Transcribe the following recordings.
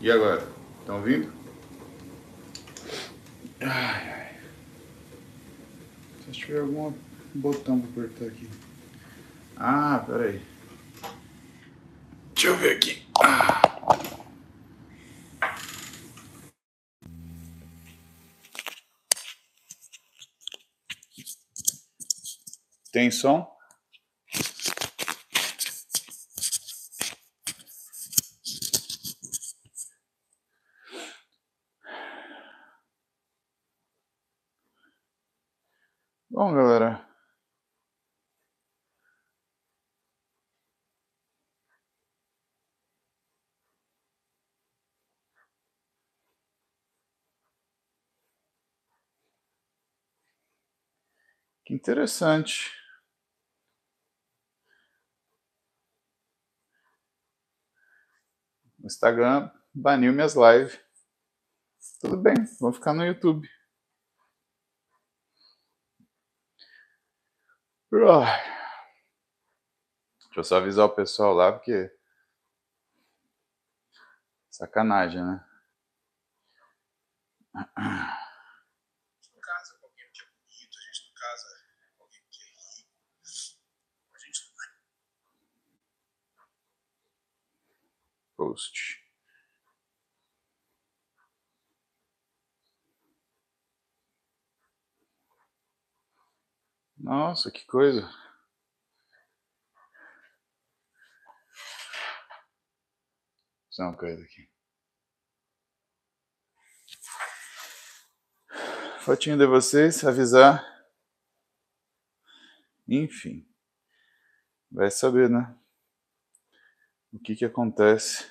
E agora? Estão ouvindo? Ai, ai. Se tiver algum botão para apertar aqui. Ah, peraí. Deixa eu ver aqui. Ah. Tem som? Bom, galera. Que interessante. O Instagram baniu minhas lives. Tudo bem, vou ficar no YouTube. Deixa eu só avisar o pessoal lá, porque. Sacanagem, né? A gente não casa com alguém que é bonito, a gente não casa com alguém que é rico. A gente não Post. Nossa, que coisa. Só uma coisa aqui. Fotinho de vocês, avisar. Enfim. Vai saber, né? O que que acontece.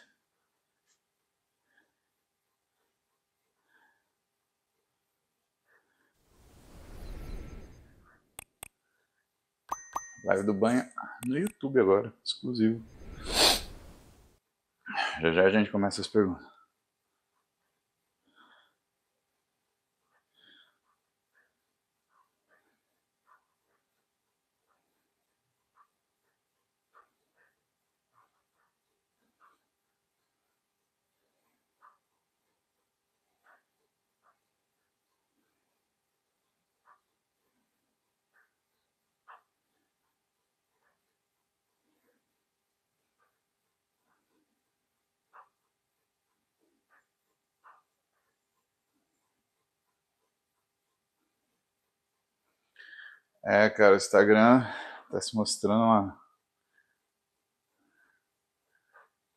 Live do banho no YouTube agora, exclusivo. Já já a gente começa as perguntas. É, cara, o Instagram tá se mostrando uma,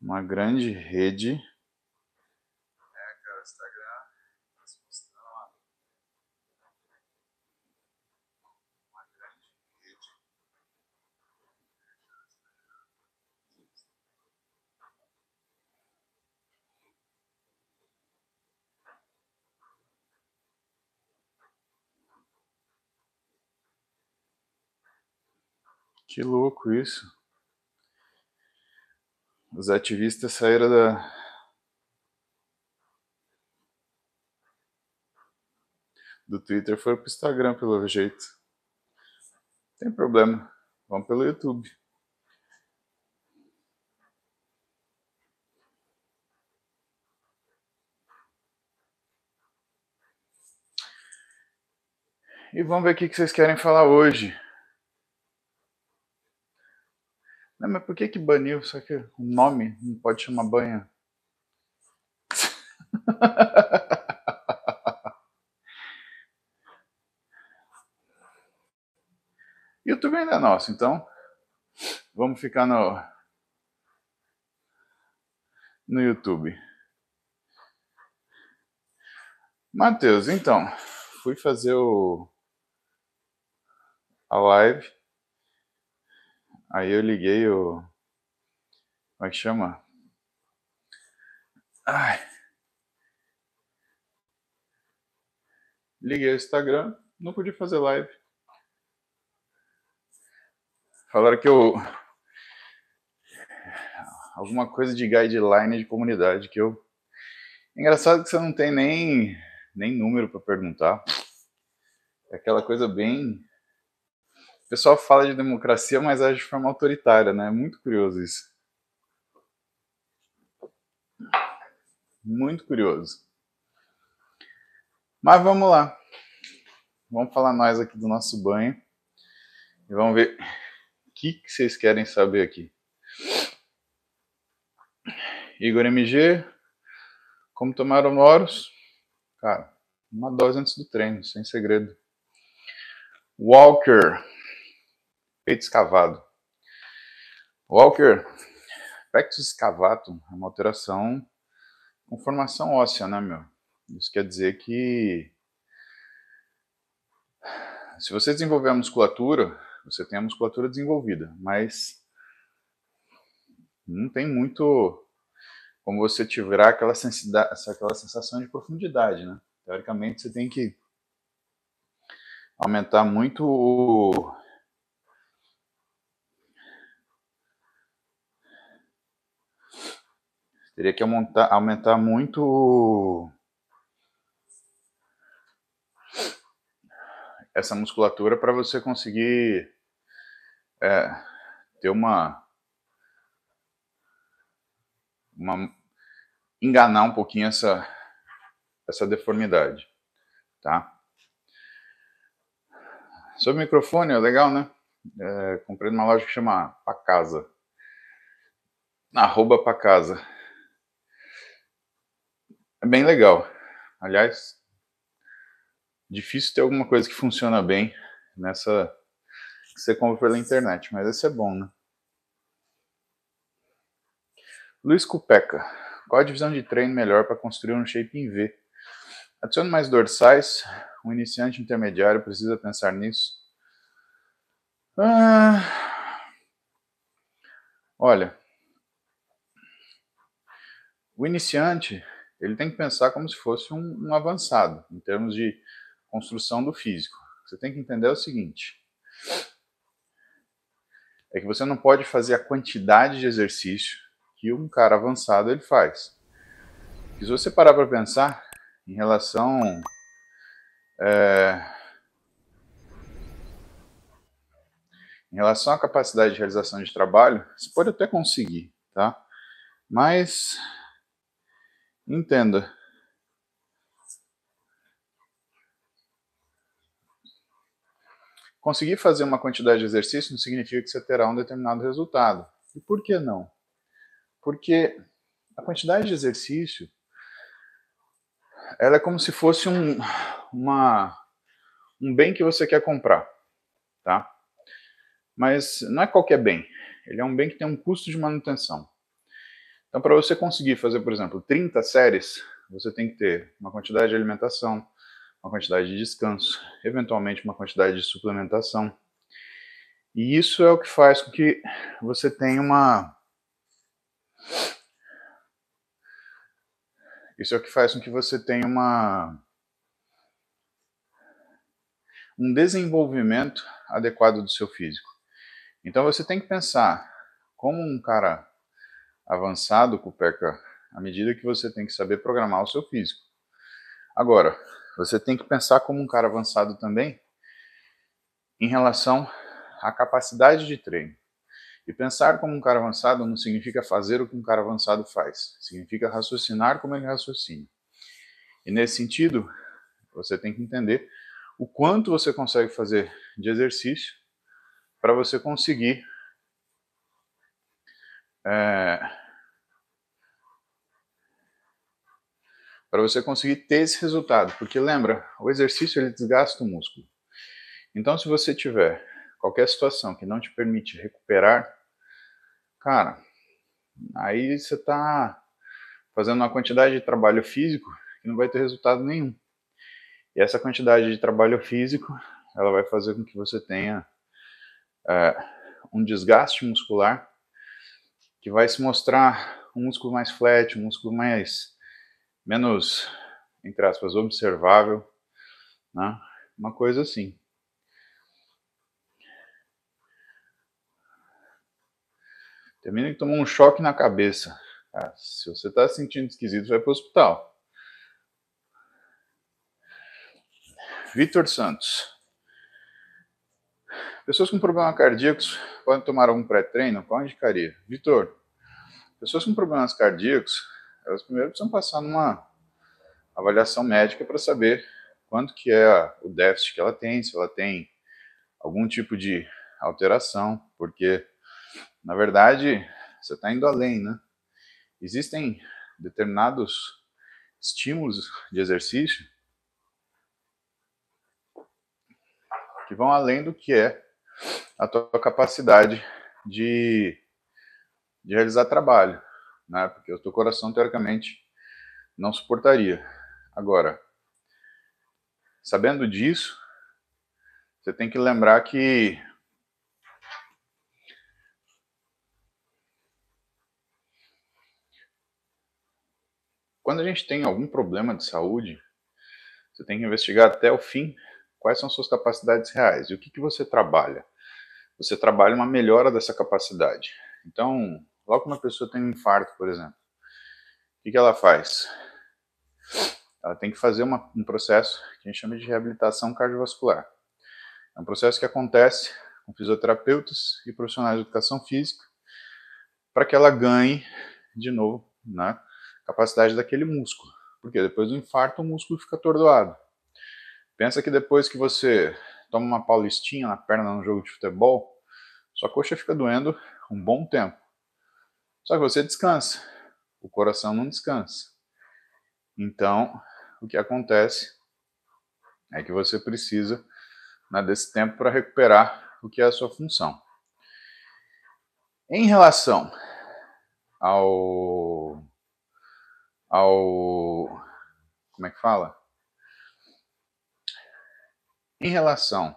uma grande rede. É, cara, o Instagram tá se mostrando uma, uma grande rede. Que louco isso. Os ativistas saíram da. Do Twitter foram pro Instagram, pelo jeito. Tem problema. Vamos pelo YouTube. E vamos ver o que vocês querem falar hoje. Não, mas por que que baniu? Só que o nome não pode chamar banha. YouTube ainda é nosso, então vamos ficar no no YouTube. Matheus, então, fui fazer o a live Aí eu liguei o. Como é que chama? Ai. Liguei o Instagram, não podia fazer live. Falaram que eu. Alguma coisa de guideline de comunidade que eu. Engraçado que você não tem nem, nem número para perguntar. É aquela coisa bem pessoal fala de democracia, mas age de forma autoritária, né? É muito curioso isso. Muito curioso. Mas vamos lá. Vamos falar mais aqui do nosso banho. E vamos ver o que, que vocês querem saber aqui. Igor MG, como tomar Moros? Cara, uma dose antes do treino, sem segredo. Walker, peito escavado. Walker, pectus escavatum é uma alteração com formação óssea, né, meu? Isso quer dizer que se você desenvolver a musculatura, você tem a musculatura desenvolvida, mas não tem muito como você tiver aquela, aquela sensação de profundidade, né? Teoricamente, você tem que aumentar muito o, teria que aumentar, aumentar muito essa musculatura para você conseguir é, ter uma, uma enganar um pouquinho essa essa deformidade, tá? Sobre microfone, é legal, né? É, comprei numa loja que chama Pacasa. Arroba Pacasa. É bem legal. Aliás, difícil ter alguma coisa que funciona bem nessa que você compra pela internet, mas esse é bom, né? Luiz Cupeca. Qual a divisão de treino melhor para construir um shape em V? Adicione mais dorsais. Um iniciante intermediário precisa pensar nisso. Ah, olha, o iniciante ele tem que pensar como se fosse um, um avançado em termos de construção do físico. Você tem que entender o seguinte: é que você não pode fazer a quantidade de exercício que um cara avançado ele faz. Se você parar para pensar em relação é, em relação à capacidade de realização de trabalho, você pode até conseguir, tá? Mas entenda, Conseguir fazer uma quantidade de exercício não significa que você terá um determinado resultado. E por que não? Porque a quantidade de exercício ela é como se fosse um, uma, um bem que você quer comprar, tá? Mas não é qualquer bem. Ele é um bem que tem um custo de manutenção. Então, para você conseguir fazer, por exemplo, 30 séries, você tem que ter uma quantidade de alimentação, uma quantidade de descanso, eventualmente uma quantidade de suplementação. E isso é o que faz com que você tenha uma. Isso é o que faz com que você tenha uma. um desenvolvimento adequado do seu físico. Então você tem que pensar como um cara avançado com o PECA, à medida que você tem que saber programar o seu físico. Agora, você tem que pensar como um cara avançado também em relação à capacidade de treino. E pensar como um cara avançado não significa fazer o que um cara avançado faz, significa raciocinar como ele raciocina. E nesse sentido, você tem que entender o quanto você consegue fazer de exercício para você conseguir é, para você conseguir ter esse resultado. Porque lembra, o exercício ele desgasta o músculo. Então, se você tiver qualquer situação que não te permite recuperar, cara, aí você está fazendo uma quantidade de trabalho físico que não vai ter resultado nenhum. E essa quantidade de trabalho físico, ela vai fazer com que você tenha é, um desgaste muscular que vai se mostrar um músculo mais flat, um músculo mais menos, entre aspas, observável, né? uma coisa assim. Termina que tomou um choque na cabeça. Ah, se você está se sentindo esquisito, vai para o hospital. Vitor Santos. Pessoas com problemas cardíacos podem tomar algum pré-treino? Qual indicaria? Vitor, pessoas com problemas cardíacos elas primeiro precisam passar numa avaliação médica para saber quanto que é o déficit que ela tem, se ela tem algum tipo de alteração, porque na verdade você está indo além, né? Existem determinados estímulos de exercício que vão além do que é a tua capacidade de, de realizar trabalho, né? Porque o teu coração teoricamente não suportaria. Agora, sabendo disso, você tem que lembrar que quando a gente tem algum problema de saúde, você tem que investigar até o fim quais são suas capacidades reais e o que, que você trabalha. Você trabalha uma melhora dessa capacidade. Então, logo uma pessoa tem um infarto, por exemplo, o que, que ela faz? Ela tem que fazer uma, um processo que a gente chama de reabilitação cardiovascular. É um processo que acontece com fisioterapeutas e profissionais de educação física para que ela ganhe de novo né, capacidade daquele músculo. Porque depois do infarto o músculo fica atordoado. Pensa que depois que você toma uma paulistinha na perna num jogo de futebol, sua coxa fica doendo um bom tempo. Só que você descansa, o coração não descansa. Então, o que acontece é que você precisa né, desse tempo para recuperar o que é a sua função. Em relação ao ao como é que fala? Em relação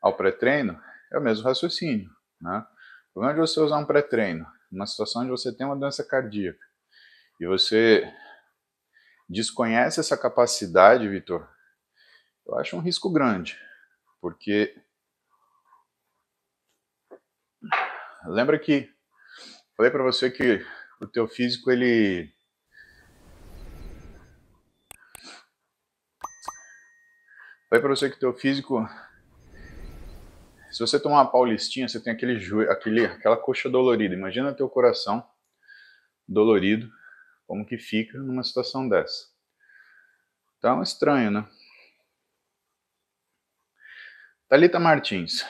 ao pré-treino, é o mesmo raciocínio. Né? O problema de você usar um pré-treino numa situação onde você tem uma doença cardíaca e você desconhece essa capacidade, Vitor, eu acho um risco grande, porque lembra que falei para você que o teu físico ele Falei para você que teu físico, se você tomar uma paulistinha, você tem aquele joelho, aquele, aquela coxa dolorida. Imagina teu coração dolorido, como que fica numa situação dessa. Então, estranho, né? Talita Martins.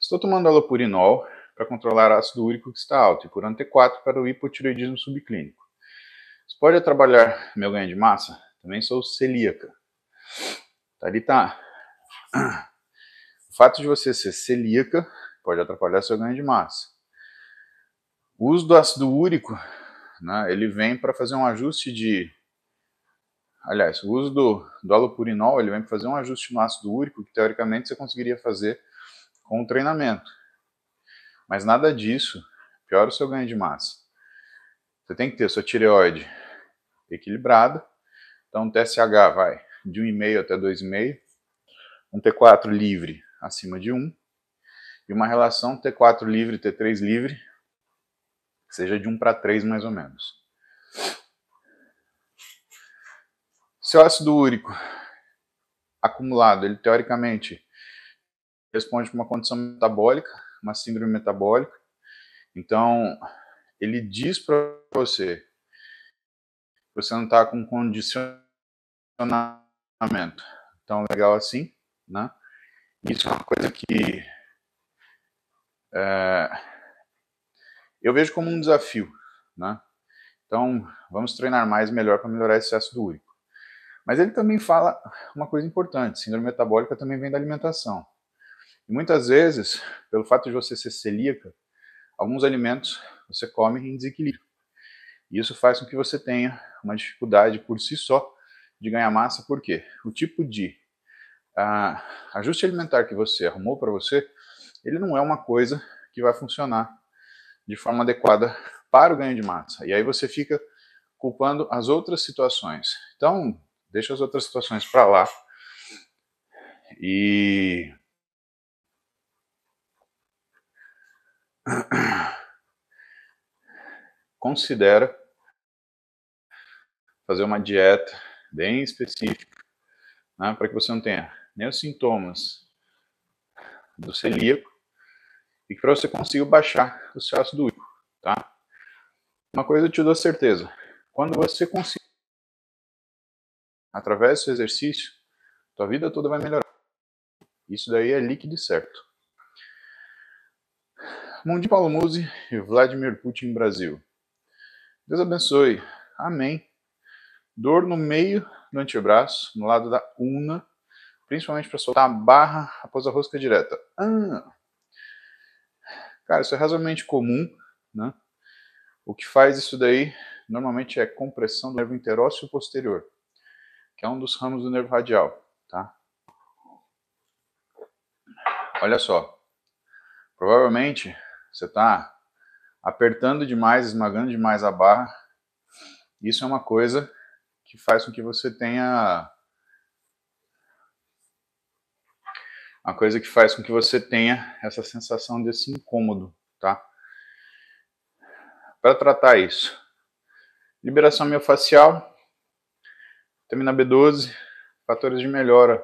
Estou tomando alopurinol para controlar ácido úrico que está alto e curando T4 para o hipotireoidismo subclínico. Você pode trabalhar meu ganho de massa? Também sou celíaca. Thalita, o fato de você ser celíaca pode atrapalhar seu ganho de massa. O uso do ácido úrico, né, ele vem para fazer um ajuste de... Aliás, o uso do, do alopurinol, ele vem para fazer um ajuste no ácido úrico que, teoricamente, você conseguiria fazer com o treinamento. Mas nada disso piora o seu ganho de massa. Você tem que ter sua tireoide equilibrada. Então, o TSH vai de 1,5 até 2,5, um T4 livre acima de 1, e uma relação T4 livre, T3 livre, seja de 1 para 3 mais ou menos. Seu ácido úrico acumulado, ele teoricamente responde para uma condição metabólica, uma síndrome metabólica. Então, ele diz para você que você não está com condicionamento tão legal assim, né? Isso é uma coisa que é, eu vejo como um desafio, né? Então, vamos treinar mais e melhor para melhorar esse ácido úrico. Mas ele também fala uma coisa importante: síndrome metabólica também vem da alimentação. E muitas vezes, pelo fato de você ser celíaca, alguns alimentos você come em desequilíbrio. E isso faz com que você tenha uma dificuldade por si só de ganhar massa, por quê? O tipo de uh, ajuste alimentar que você arrumou para você, ele não é uma coisa que vai funcionar de forma adequada para o ganho de massa. E aí você fica culpando as outras situações. Então, deixa as outras situações para lá e considera fazer uma dieta bem específica, né, para que você não tenha nem os sintomas do celíaco e que para você consiga baixar o seu ácido úrico, tá? Uma coisa eu te dou certeza. Quando você conseguir, através desse exercício, tua vida toda vai melhorar. Isso daí é líquido e certo. Mundi Paulo Musi e Vladimir Putin Brasil. Deus abençoe. Amém. Dor no meio do antebraço, no lado da una, principalmente para soltar a barra após a rosca direta. Ah. Cara, isso é razoavelmente comum, né? O que faz isso daí normalmente é compressão do nervo interósseo posterior, que é um dos ramos do nervo radial, tá? Olha só, provavelmente você está apertando demais, esmagando demais a barra. Isso é uma coisa que faz com que você tenha uma coisa que faz com que você tenha essa sensação desse incômodo, tá? Para tratar isso, liberação miofascial, vitamina B12, fatores de melhora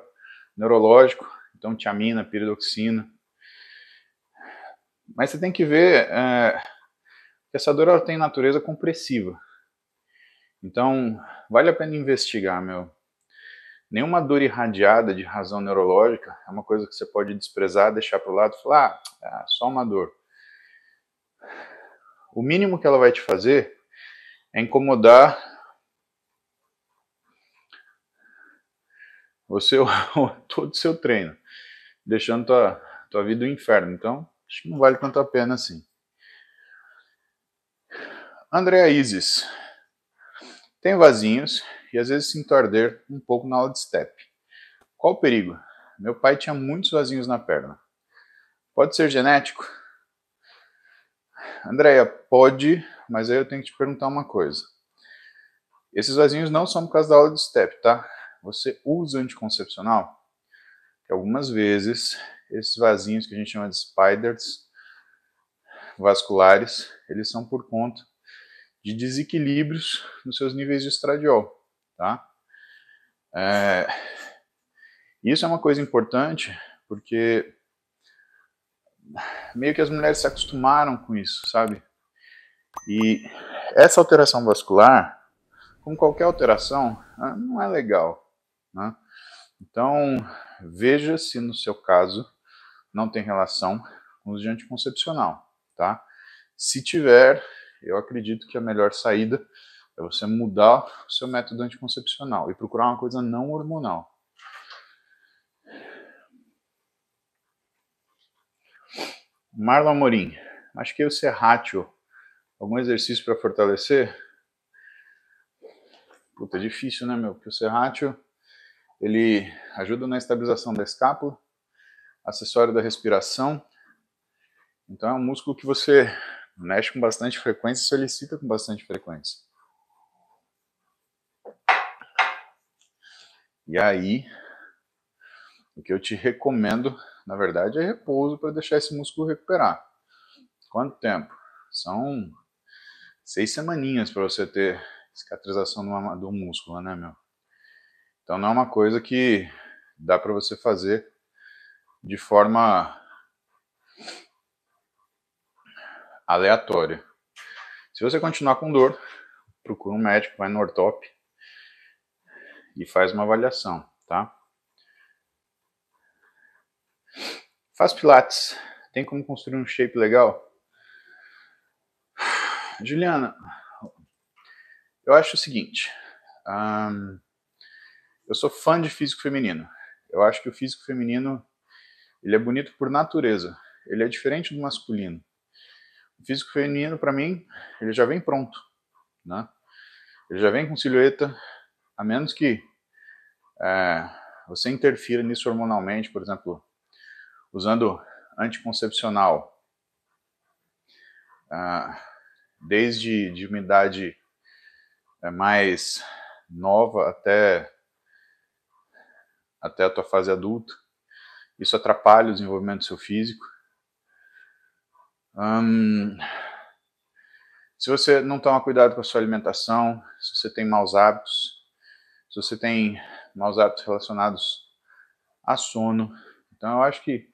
neurológico, então tiamina, piridoxina. Mas você tem que ver é, que essa dor ela tem natureza compressiva. Então, vale a pena investigar, meu. Nenhuma dor irradiada de razão neurológica é uma coisa que você pode desprezar, deixar para o lado e falar, ah, é só uma dor. O mínimo que ela vai te fazer é incomodar você todo o seu treino, deixando tua, tua vida um inferno. Então, acho que não vale tanto a pena assim. Andréa Isis. Tem vasinhos e às vezes sinto arder um pouco na aula de step. Qual o perigo? Meu pai tinha muitos vasinhos na perna. Pode ser genético? Andréia, pode, mas aí eu tenho que te perguntar uma coisa. Esses vasinhos não são por causa da aula de step, tá? Você usa anticoncepcional? Que algumas vezes esses vasinhos que a gente chama de spiders vasculares, eles são por conta de desequilíbrios nos seus níveis de estradiol, tá? É, isso é uma coisa importante porque meio que as mulheres se acostumaram com isso, sabe? E essa alteração vascular, como qualquer alteração, ah, não é legal, né? Então, veja se no seu caso não tem relação com o anticoncepcional, tá? Se tiver, eu acredito que a melhor saída é você mudar o seu método anticoncepcional e procurar uma coisa não hormonal. Marlon Amorim, acho que o serrátil, algum exercício para fortalecer? Puta, é difícil, né, meu? Porque o serrátil, ele ajuda na estabilização da escápula, acessório da respiração. Então é um músculo que você mexe com bastante frequência e solicita com bastante frequência. E aí, o que eu te recomendo, na verdade, é repouso para deixar esse músculo recuperar. Quanto tempo? São seis semaninhas para você ter cicatrização do músculo, né, meu? Então não é uma coisa que dá para você fazer de forma aleatória. Se você continuar com dor, procura um médico, vai no ortop e faz uma avaliação, tá? Faz pilates. Tem como construir um shape legal? Juliana, eu acho o seguinte. Um, eu sou fã de físico feminino. Eu acho que o físico feminino ele é bonito por natureza. Ele é diferente do masculino. O físico feminino, para mim, ele já vem pronto, né? Ele já vem com silhueta, a menos que é, você interfira nisso hormonalmente, por exemplo, usando anticoncepcional, ah, desde de uma idade é, mais nova até até a tua fase adulta. Isso atrapalha o desenvolvimento do seu físico. Hum, se você não toma cuidado com a sua alimentação, se você tem maus hábitos, se você tem maus hábitos relacionados a sono, então eu acho que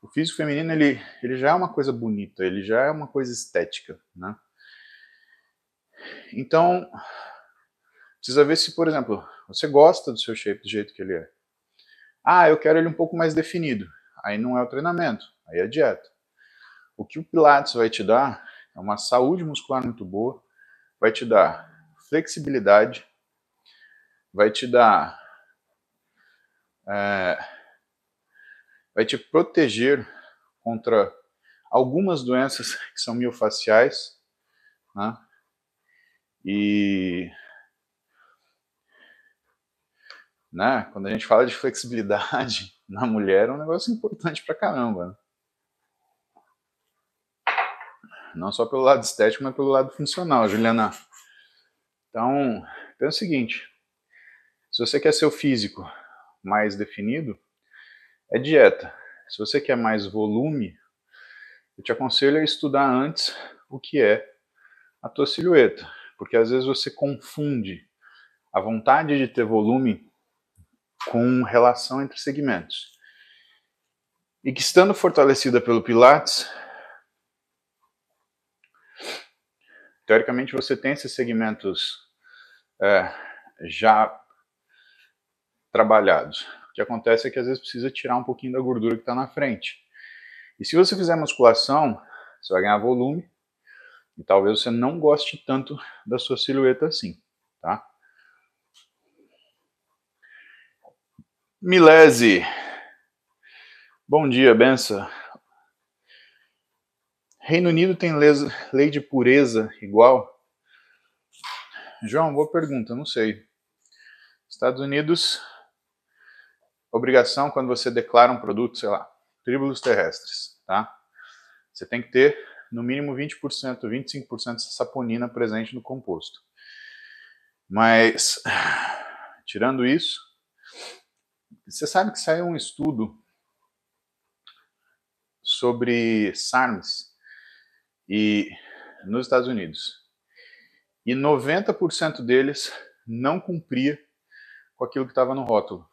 o físico feminino ele, ele já é uma coisa bonita, ele já é uma coisa estética, né? Então, precisa ver se, por exemplo, você gosta do seu shape do jeito que ele é. Ah, eu quero ele um pouco mais definido. Aí não é o treinamento, aí é a dieta. O que o Pilates vai te dar é uma saúde muscular muito boa, vai te dar flexibilidade, vai te dar. É, vai te proteger contra algumas doenças que são miofaciais, né? E né, quando a gente fala de flexibilidade na mulher, é um negócio importante pra caramba. Né? Não só pelo lado estético, mas pelo lado funcional, Juliana. Então, é o seguinte: se você quer seu físico mais definido, é dieta. Se você quer mais volume, eu te aconselho a estudar antes o que é a tua silhueta, porque às vezes você confunde a vontade de ter volume com relação entre segmentos. E que estando fortalecida pelo Pilates, teoricamente você tem esses segmentos é, já trabalhados. O que acontece é que às vezes precisa tirar um pouquinho da gordura que está na frente. E se você fizer musculação, você vai ganhar volume e talvez você não goste tanto da sua silhueta assim, tá? Milese. Bom dia, benção. Reino Unido tem lei de pureza igual? João, boa pergunta, não sei. Estados Unidos, obrigação quando você declara um produto, sei lá, tríbulos terrestres, tá? Você tem que ter no mínimo 20%, 25% de saponina presente no composto. Mas, tirando isso, você sabe que saiu um estudo sobre SARMs e nos Estados Unidos. E 90% deles não cumpria com aquilo que estava no rótulo.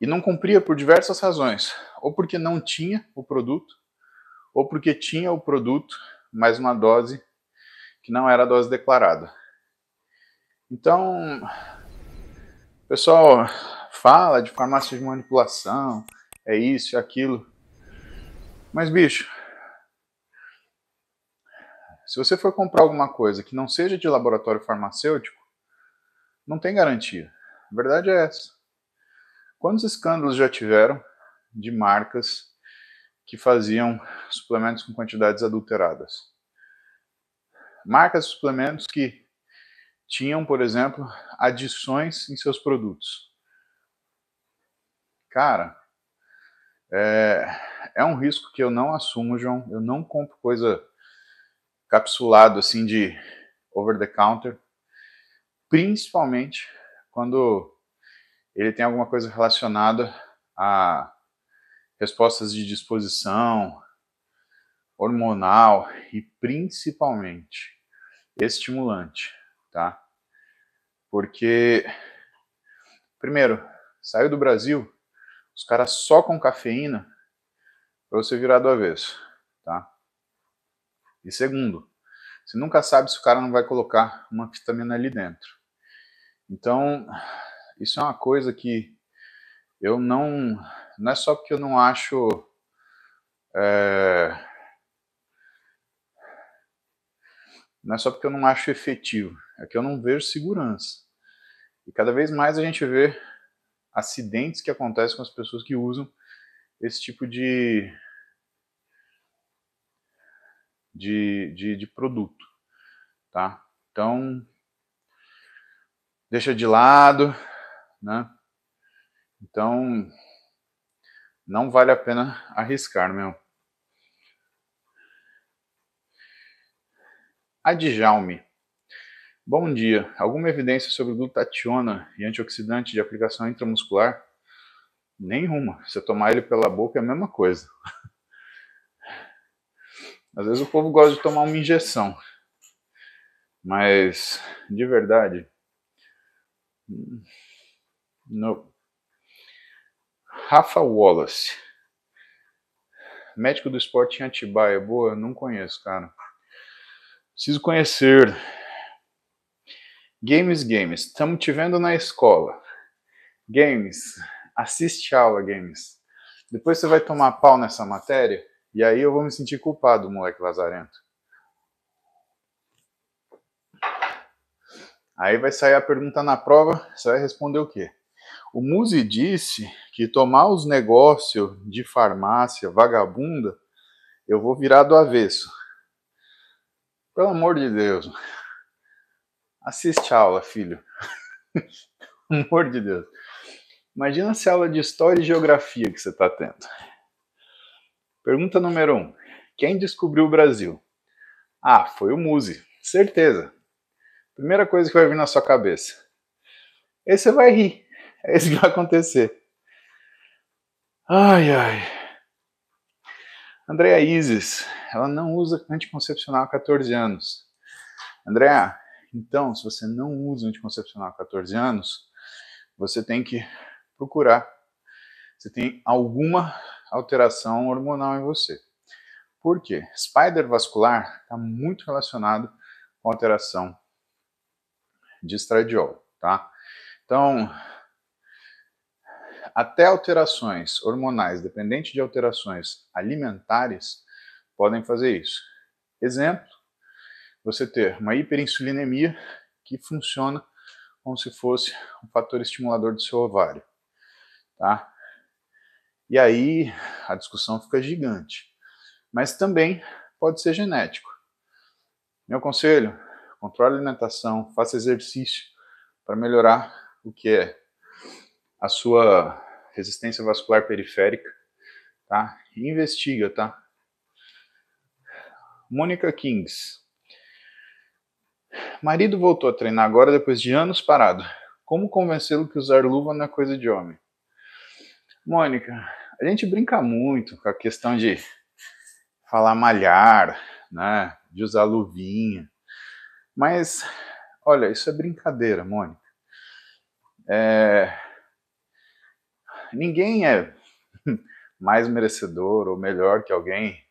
E não cumpria por diversas razões. Ou porque não tinha o produto, ou porque tinha o produto, mas uma dose que não era a dose declarada. Então, o pessoal fala de farmácia de manipulação, é isso, é aquilo. Mas, bicho, se você for comprar alguma coisa que não seja de laboratório farmacêutico, não tem garantia. A verdade é essa. Quantos escândalos já tiveram de marcas que faziam suplementos com quantidades adulteradas? Marcas de suplementos que tinham, por exemplo, adições em seus produtos. Cara, é, é um risco que eu não assumo, João. Eu não compro coisa capsulado assim de over the counter, principalmente quando ele tem alguma coisa relacionada a respostas de disposição hormonal e principalmente estimulante, tá? Porque primeiro, saiu do Brasil, os caras só com cafeína para você virar do avesso, tá? E segundo, você nunca sabe se o cara não vai colocar uma vitamina ali dentro. Então, isso é uma coisa que eu não. Não é só porque eu não acho. É, não é só porque eu não acho efetivo, é que eu não vejo segurança. E cada vez mais a gente vê acidentes que acontecem com as pessoas que usam esse tipo de, de, de, de produto, tá? Então, deixa de lado, né? Então, não vale a pena arriscar, meu. Adjalme. Bom dia. Alguma evidência sobre glutationa e antioxidante de aplicação intramuscular? Nenhuma. Se tomar ele pela boca é a mesma coisa. Às vezes o povo gosta de tomar uma injeção. Mas, de verdade, no. Rafa Wallace. Médico do esporte em Atibaia. Boa, não conheço, cara. Preciso conhecer. Games, games. Estamos te vendo na escola. Games. Assiste aula, games. Depois você vai tomar pau nessa matéria e aí eu vou me sentir culpado, moleque lazarento. Aí vai sair a pergunta na prova, você vai responder o quê? O Musi disse que tomar os negócios de farmácia vagabunda, eu vou virar do avesso. Pelo amor de Deus. Assiste a aula, filho. Pelo amor de Deus. Imagina se aula de história e geografia que você está tendo. Pergunta número 1. Um. Quem descobriu o Brasil? Ah, foi o Musi. Certeza. Primeira coisa que vai vir na sua cabeça. Aí você vai rir. É isso que vai acontecer. Ai, ai. Andréa Isis, ela não usa anticoncepcional há 14 anos. Andréa, então, se você não usa anticoncepcional há 14 anos, você tem que procurar se tem alguma alteração hormonal em você. Por quê? Spider vascular está muito relacionado com alteração de estradiol, tá? Então, até alterações hormonais, dependente de alterações alimentares, podem fazer isso. Exemplo, você ter uma hiperinsulinemia que funciona como se fosse um fator estimulador do seu ovário, tá? E aí a discussão fica gigante. Mas também pode ser genético. Meu conselho, controle a alimentação, faça exercício para melhorar o que é a sua resistência vascular periférica, tá? Investiga, tá? Mônica Kings. Marido voltou a treinar agora depois de anos parado. Como convencê-lo que usar luva não é coisa de homem? Mônica, a gente brinca muito com a questão de falar malhar, né? De usar luvinha. Mas, olha, isso é brincadeira, Mônica. É... Ninguém é mais merecedor ou melhor que alguém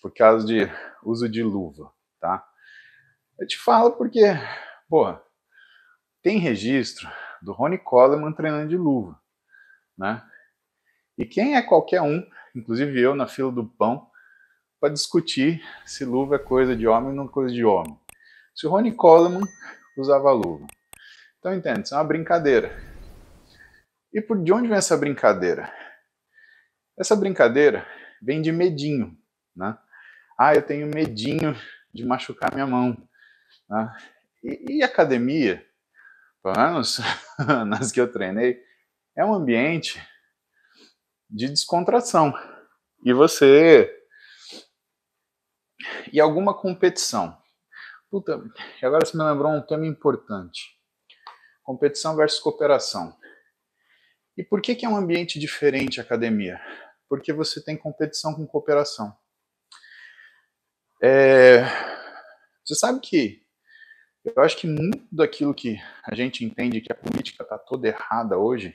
por causa de uso de luva, tá? Eu te falo porque, porra, tem registro do Ronnie Coleman treinando de luva, né? E quem é qualquer um, inclusive eu na fila do pão, para discutir se luva é coisa de homem ou não coisa de homem se o Ronnie Coleman usava luva. Então entende, isso é uma brincadeira. E por de onde vem essa brincadeira? Essa brincadeira vem de medinho, né? Ah, eu tenho medinho de machucar minha mão. Né? E, e academia, pelo menos nas que eu treinei, é um ambiente de descontração. E você. E alguma competição. Puta, agora você me lembrou um tema importante. Competição versus cooperação. E por que, que é um ambiente diferente a academia? Porque você tem competição com cooperação. É, você sabe que eu acho que muito daquilo que a gente entende que a política está toda errada hoje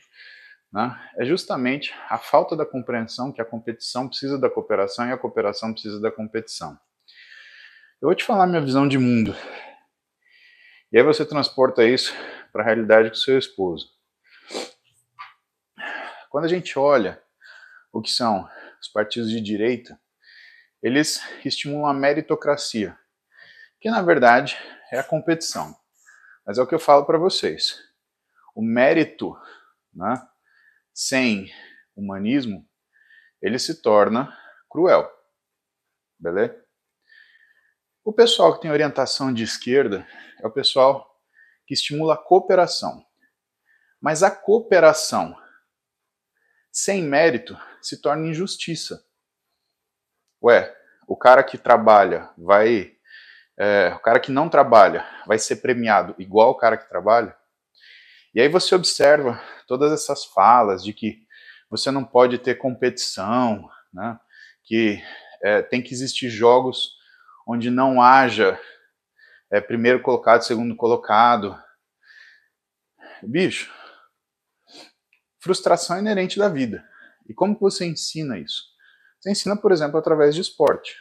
né, é justamente a falta da compreensão que a competição precisa da cooperação e a cooperação precisa da competição. Eu vou te falar minha visão de mundo. E aí você transporta isso para a realidade com seu esposo. Quando a gente olha o que são os partidos de direita, eles estimulam a meritocracia, que na verdade é a competição. Mas é o que eu falo para vocês. O mérito, né, sem humanismo, ele se torna cruel. Beleza? O pessoal que tem orientação de esquerda é o pessoal que estimula a cooperação. Mas a cooperação sem mérito se torna injustiça. Ué, o cara que trabalha vai. É, o cara que não trabalha vai ser premiado igual o cara que trabalha? E aí você observa todas essas falas de que você não pode ter competição, né? que é, tem que existir jogos onde não haja é, primeiro colocado, segundo colocado. Bicho, frustração inerente da vida. E como que você ensina isso? Você ensina, por exemplo, através de esporte.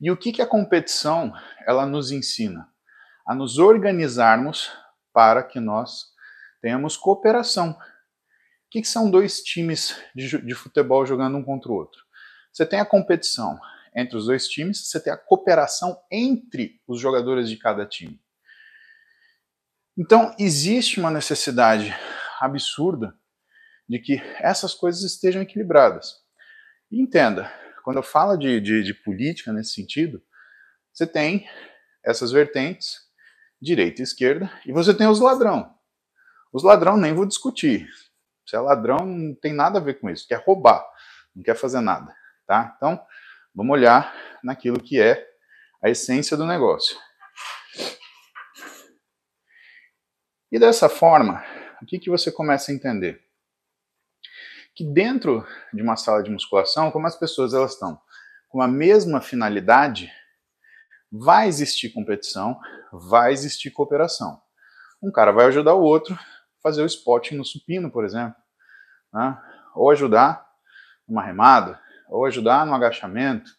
E o que, que a competição ela nos ensina? A nos organizarmos para que nós tenhamos cooperação. O que, que são dois times de, de futebol jogando um contra o outro? Você tem a competição entre os dois times, você tem a cooperação entre os jogadores de cada time. Então, existe uma necessidade absurda de que essas coisas estejam equilibradas. E entenda, quando eu falo de, de, de política nesse sentido, você tem essas vertentes, direita e esquerda, e você tem os ladrão. Os ladrão nem vou discutir. Se é ladrão, não tem nada a ver com isso. Quer roubar, não quer fazer nada. Tá? Então, vamos olhar naquilo que é a essência do negócio. E dessa forma, o que, que você começa a entender? Que dentro de uma sala de musculação, como as pessoas elas estão com a mesma finalidade, vai existir competição, vai existir cooperação. Um cara vai ajudar o outro a fazer o spot no supino, por exemplo, né? ou ajudar numa remada, ou ajudar no agachamento.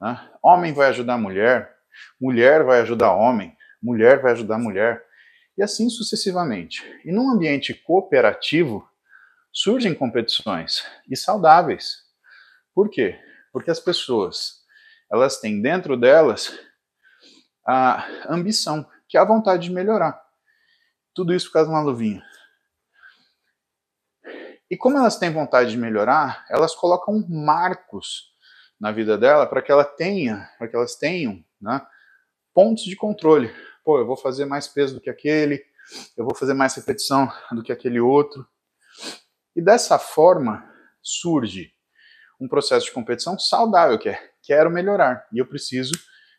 Né? Homem vai ajudar mulher, mulher vai ajudar homem, mulher vai ajudar mulher e assim sucessivamente. E num ambiente cooperativo, surgem competições e saudáveis. Por quê? Porque as pessoas, elas têm dentro delas a ambição, que é a vontade de melhorar. Tudo isso por causa de uma luvinha. E como elas têm vontade de melhorar, elas colocam marcos na vida dela para que ela tenha, para que elas tenham, né, pontos de controle pô, eu vou fazer mais peso do que aquele, eu vou fazer mais repetição do que aquele outro. E dessa forma surge um processo de competição saudável, que é quero melhorar e eu preciso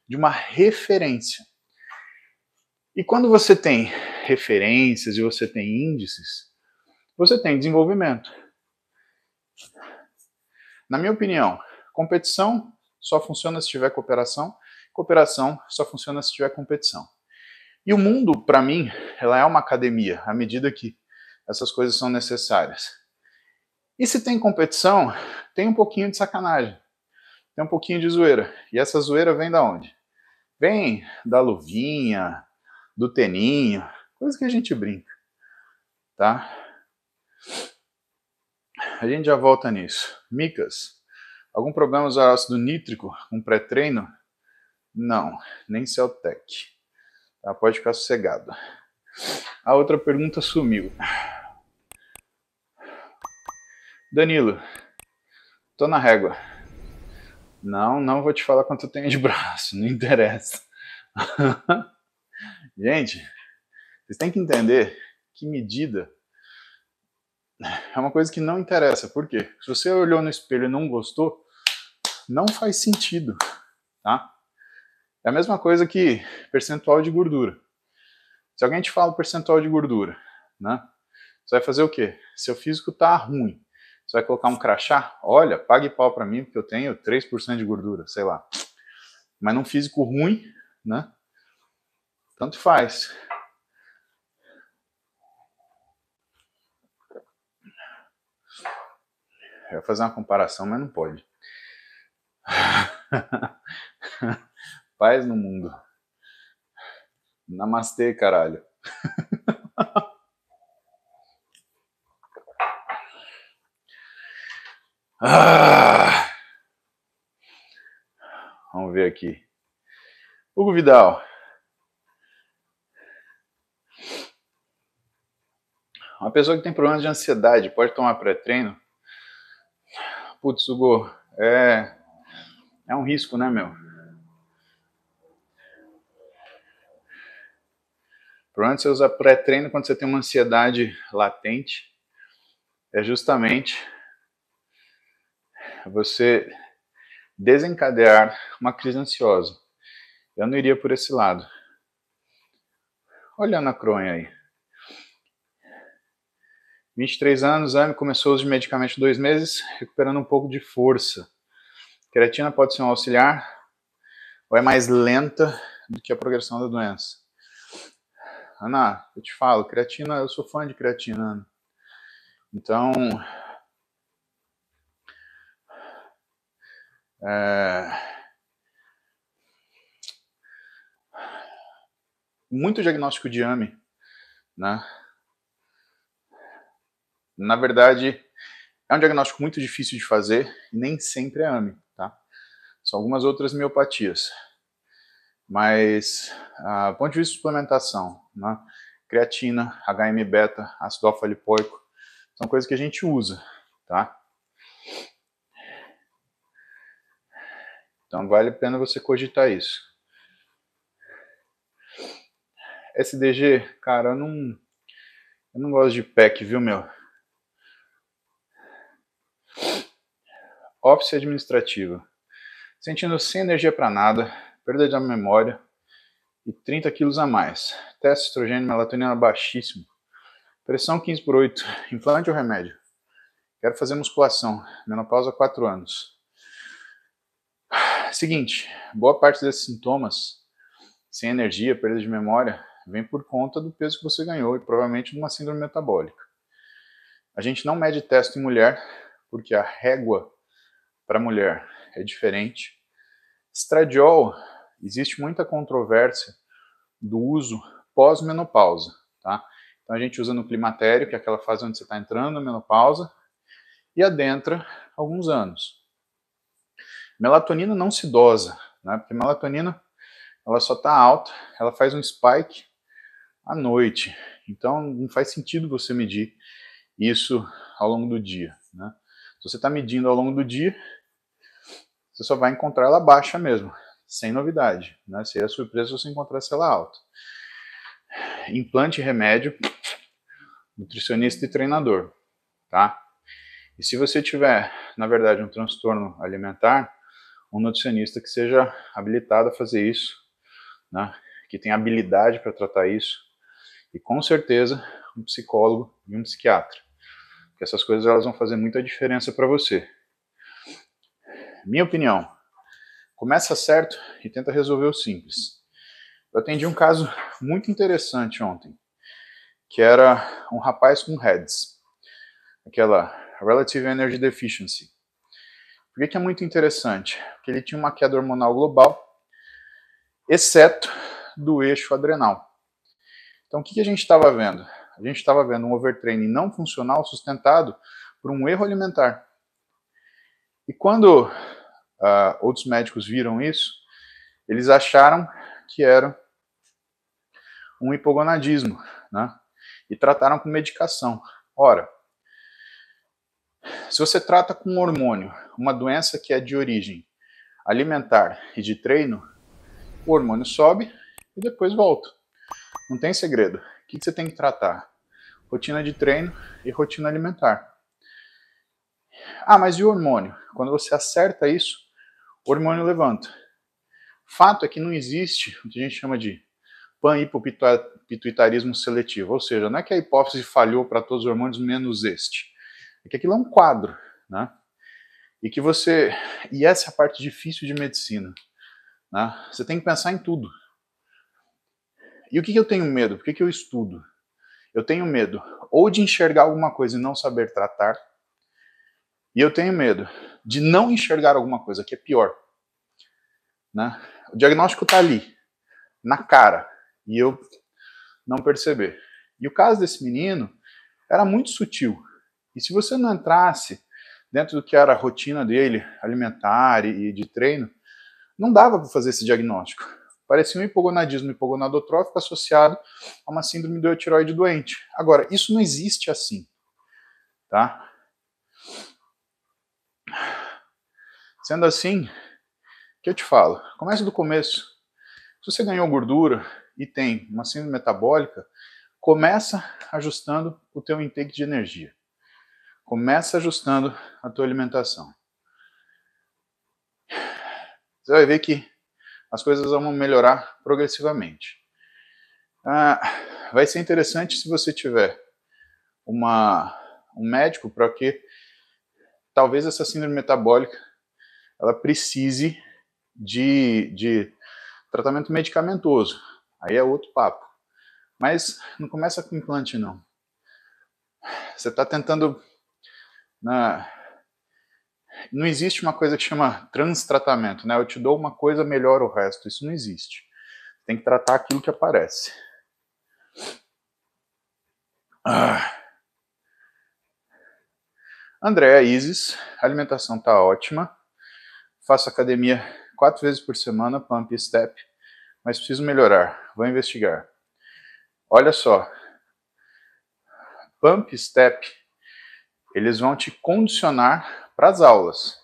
de uma referência. E quando você tem referências e você tem índices, você tem desenvolvimento. Na minha opinião, competição só funciona se tiver cooperação, cooperação só funciona se tiver competição. E o mundo, para mim, ela é uma academia, à medida que essas coisas são necessárias. E se tem competição, tem um pouquinho de sacanagem, tem um pouquinho de zoeira. E essa zoeira vem da onde? Vem da luvinha, do teninho, coisa que a gente brinca, tá? A gente já volta nisso. Micas, algum problema usar ácido nítrico com pré-treino? Não, nem Celtec. Tá? Pode ficar sossegado. A outra pergunta sumiu. Danilo, tô na régua. Não, não vou te falar quanto eu tenho de braço, não interessa. Gente, vocês têm que entender que medida é uma coisa que não interessa. Por quê? Se você olhou no espelho e não gostou, não faz sentido, tá? É a mesma coisa que percentual de gordura. Se alguém te fala percentual de gordura, né? Você vai fazer o quê? Seu físico tá ruim. Você vai colocar um crachá? Olha, pague pau para mim porque eu tenho 3% de gordura, sei lá. Mas num físico ruim, né? Tanto faz. Eu ia fazer uma comparação, mas não pode. Paz no mundo. Namastê, caralho. ah! Vamos ver aqui. Hugo Vidal. Uma pessoa que tem problemas de ansiedade pode tomar pré-treino? Putz, Hugo, é, é um risco, né, meu? Problema de você usar pré-treino quando você tem uma ansiedade latente é justamente você desencadear uma crise ansiosa. Eu não iria por esse lado. Olha a Cronha aí. 23 anos, Ame começou o uso de medicamento dois meses, recuperando um pouco de força. Creatina pode ser um auxiliar ou é mais lenta do que a progressão da doença? Ana, eu te falo, creatina, eu sou fã de creatina, Ana. Então. É, muito diagnóstico de AME, né? Na verdade, é um diagnóstico muito difícil de fazer, nem sempre é AME, tá? São algumas outras miopatias. Mas, ah, ponto de vista de suplementação, né? creatina, HM-beta, ácido alfa-lipoico, são coisas que a gente usa, tá? Então vale a pena você cogitar isso. SDG, cara, eu não, eu não gosto de PEC, viu, meu? Office administrativa. Sentindo sem energia para nada, perda de memória e 30 quilos a mais. Teste estrogênio melatonina baixíssimo. Pressão 15 por 8. Implante ou remédio? Quero fazer musculação. Menopausa 4 anos. Seguinte, boa parte desses sintomas, sem energia, perda de memória, vem por conta do peso que você ganhou e provavelmente de uma síndrome metabólica. A gente não mede testo em mulher, porque a régua para mulher é diferente. Estradiol, existe muita controvérsia do uso pós-menopausa, tá? Então a gente usa no climatério, que é aquela fase onde você está entrando na menopausa, e adentra alguns anos. Melatonina não se dosa, né? Porque melatonina ela só está alta, ela faz um spike à noite. Então não faz sentido você medir isso ao longo do dia, né? Se você está medindo ao longo do dia, você só vai encontrar ela baixa mesmo, sem novidade. Né? Seria surpresa se você encontrasse ela alta. Implante remédio, nutricionista e treinador, tá? E se você tiver, na verdade, um transtorno alimentar, um nutricionista que seja habilitado a fazer isso, né? que tenha habilidade para tratar isso, e com certeza um psicólogo e um psiquiatra. Porque essas coisas elas vão fazer muita diferença para você. Minha opinião, começa certo e tenta resolver o simples. Eu atendi um caso muito interessante ontem, que era um rapaz com heads, aquela Relative Energy Deficiency. Por que, é muito interessante? Porque ele tinha uma queda hormonal global, exceto do eixo adrenal. Então, o que a gente estava vendo? A gente estava vendo um overtraining não funcional sustentado por um erro alimentar. E quando uh, outros médicos viram isso, eles acharam que era um hipogonadismo, né? E trataram com medicação. Ora, se você trata com hormônio uma doença que é de origem alimentar e de treino, o hormônio sobe e depois volta. Não tem segredo. O que você tem que tratar? Rotina de treino e rotina alimentar. Ah, mas e o hormônio? Quando você acerta isso, o hormônio levanta. Fato é que não existe o que a gente chama de pan-hipopituitarismo seletivo, ou seja, não é que a hipófise falhou para todos os hormônios menos este. É que aquilo é um quadro, né? E que você. E essa é a parte difícil de medicina. Né? Você tem que pensar em tudo. E o que, que eu tenho medo? Por que, que eu estudo? Eu tenho medo ou de enxergar alguma coisa e não saber tratar, e eu tenho medo de não enxergar alguma coisa, que é pior. Né? O diagnóstico está ali, na cara, e eu não perceber. E o caso desse menino era muito sutil. E se você não entrasse dentro do que era a rotina dele, alimentar e de treino, não dava para fazer esse diagnóstico parecia um hipogonadismo hipogonadotrófico associado a uma síndrome do tiroide doente. Agora, isso não existe assim, tá? Sendo assim, que eu te falo? Comece do começo. Se você ganhou gordura e tem uma síndrome metabólica, começa ajustando o teu intake de energia. Começa ajustando a tua alimentação. Você vai ver que as coisas vão melhorar progressivamente. Ah, vai ser interessante se você tiver uma, um médico para que talvez essa síndrome metabólica ela precise de, de tratamento medicamentoso. Aí é outro papo. Mas não começa com implante, não. Você está tentando na, não existe uma coisa que chama transtratamento, né? Eu te dou uma coisa, melhora o resto. Isso não existe. Tem que tratar aquilo que aparece. Ah. Andréa Isis, a alimentação tá ótima. Faço academia quatro vezes por semana, pump e step, mas preciso melhorar. Vou investigar. Olha só, pump e step, eles vão te condicionar para as aulas,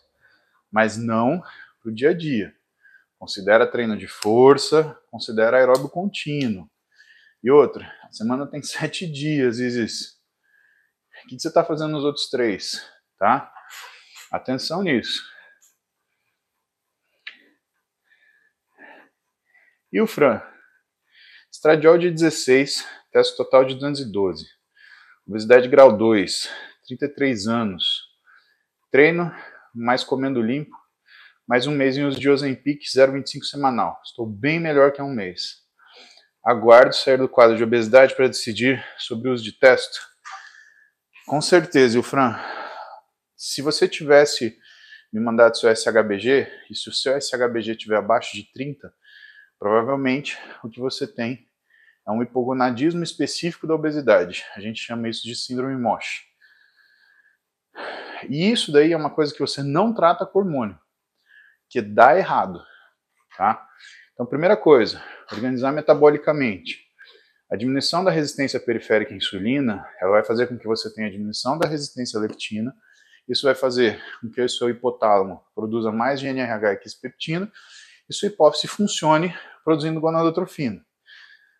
mas não para o dia a dia. Considera treino de força, considera aeróbio contínuo. E outra, a semana tem sete dias, Isis. O que você está fazendo nos outros três? Tá? Atenção nisso. E o Fran? Estradiol de 16, teste total de 212. Obesidade grau 2, 33 anos. Treino, mais comendo limpo. Mais um mês em uso de Ozempic 0,25 semanal. Estou bem melhor que há um mês. Aguardo sair do quadro de obesidade para decidir sobre o uso de testo. Com certeza, o Fran. Se você tivesse me mandado seu SHBG, e se o seu SHBG estiver abaixo de 30, provavelmente o que você tem é um hipogonadismo específico da obesidade. A gente chama isso de síndrome MOSH. E isso daí é uma coisa que você não trata com hormônio, que dá errado, tá? Então, primeira coisa, organizar metabolicamente. A diminuição da resistência periférica à insulina, ela vai fazer com que você tenha diminuição da resistência à leptina. Isso vai fazer com que o seu hipotálamo produza mais GNRH e quispeptina e sua hipófise funcione produzindo gonadotrofina.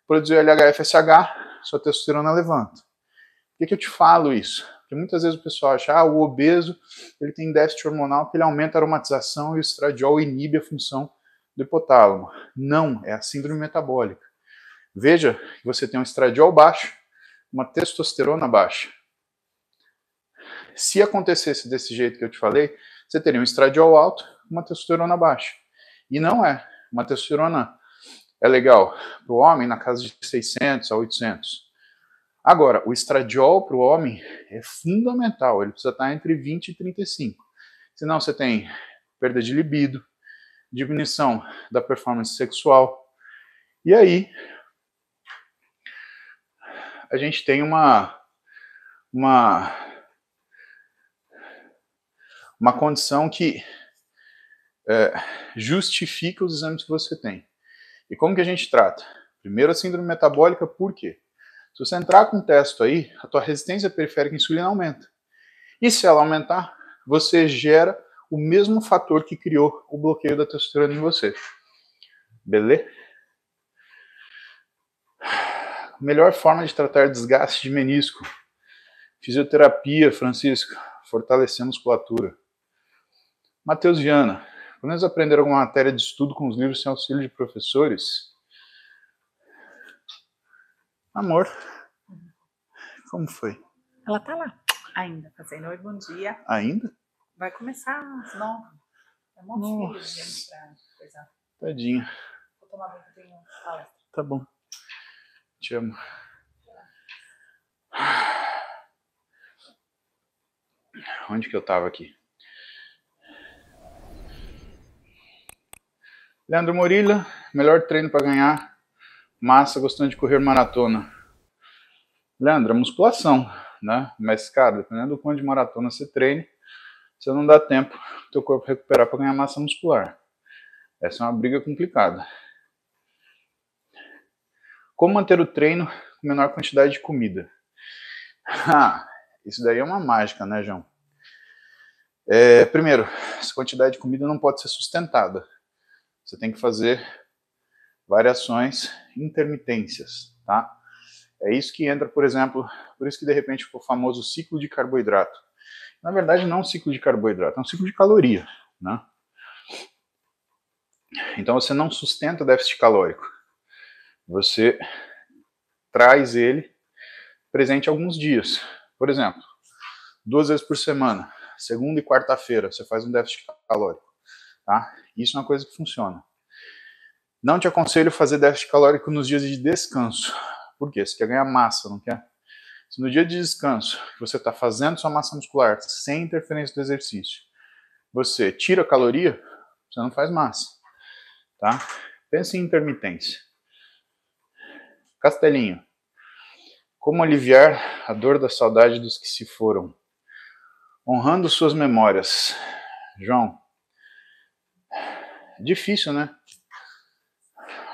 Produzir LHFSH, sua testosterona levanta. Por que, que eu te falo isso? Porque muitas vezes o pessoal acha, ah, o obeso ele tem déficit hormonal porque ele aumenta a aromatização e o estradiol inibe a função do hipotálamo. Não, é a síndrome metabólica. Veja que você tem um estradiol baixo, uma testosterona baixa. Se acontecesse desse jeito que eu te falei, você teria um estradiol alto, uma testosterona baixa. E não é. Uma testosterona é legal para o homem na casa de 600 a 800. Agora, o estradiol para o homem é fundamental, ele precisa estar entre 20 e 35. Senão você tem perda de libido, diminuição da performance sexual. E aí, a gente tem uma, uma, uma condição que é, justifica os exames que você tem. E como que a gente trata? Primeiro a síndrome metabólica, por quê? Se você entrar com um teste aí, a tua resistência periférica à insulina aumenta. E se ela aumentar, você gera o mesmo fator que criou o bloqueio da testosterona em você. Beleza? Melhor forma de tratar desgaste de menisco. Fisioterapia, Francisco. Fortalecer a musculatura. Matheus Viana. Quando eles aprenderam alguma matéria de estudo com os livros sem auxílio de professores? Amor. Como foi? Ela tá lá ainda, fazendo oi, bom dia. Ainda? Vai começar às nove. É um monte de pra coisar. Tadinha. Vou tomar banho que tenho palestra. Tá bom. Te amo. Onde que eu tava aqui? Leandro Morilla, melhor treino para ganhar massa gostando de correr maratona. Leandro, a musculação, né? Mas, cara, dependendo do quanto de maratona você treine, você não dá tempo do teu corpo recuperar para ganhar massa muscular. Essa é uma briga complicada. Como manter o treino com menor quantidade de comida? Ah, isso daí é uma mágica, né, João? É, primeiro, essa quantidade de comida não pode ser sustentada. Você tem que fazer variações, intermitências, tá? É isso que entra, por exemplo, por isso que de repente ficou famoso ciclo de carboidrato. Na verdade, não é um ciclo de carboidrato, é um ciclo de caloria. Né? Então você não sustenta déficit calórico. Você traz ele presente alguns dias. Por exemplo, duas vezes por semana, segunda e quarta-feira, você faz um déficit calórico. Tá? Isso é uma coisa que funciona. Não te aconselho fazer déficit calórico nos dias de descanso. Por quê? Você quer ganhar massa, não quer? Se no dia de descanso você está fazendo sua massa muscular sem interferência do exercício, você tira caloria, você não faz massa. Tá? Pense em intermitência. Castelinho. Como aliviar a dor da saudade dos que se foram? Honrando suas memórias. João. Difícil, né?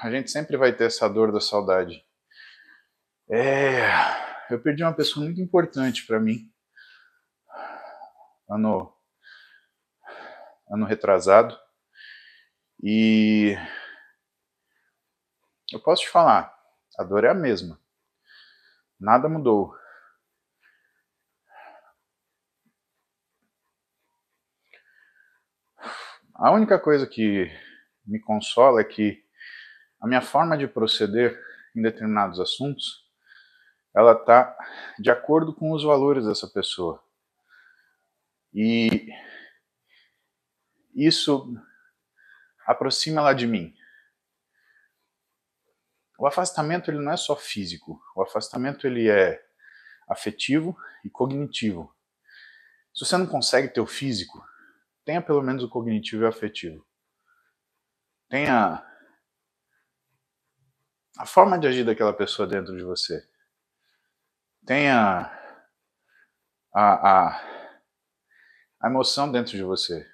A gente sempre vai ter essa dor da saudade. É, eu perdi uma pessoa muito importante para mim. Ano ano retrasado. E eu posso te falar, a dor é a mesma. Nada mudou. A única coisa que me consola é que a minha forma de proceder em determinados assuntos, ela está de acordo com os valores dessa pessoa. E isso aproxima ela de mim. O afastamento ele não é só físico, o afastamento ele é afetivo e cognitivo. Se você não consegue ter o físico, tenha pelo menos o cognitivo e o afetivo. Tenha a forma de agir daquela pessoa dentro de você. Tenha a, a, a emoção dentro de você.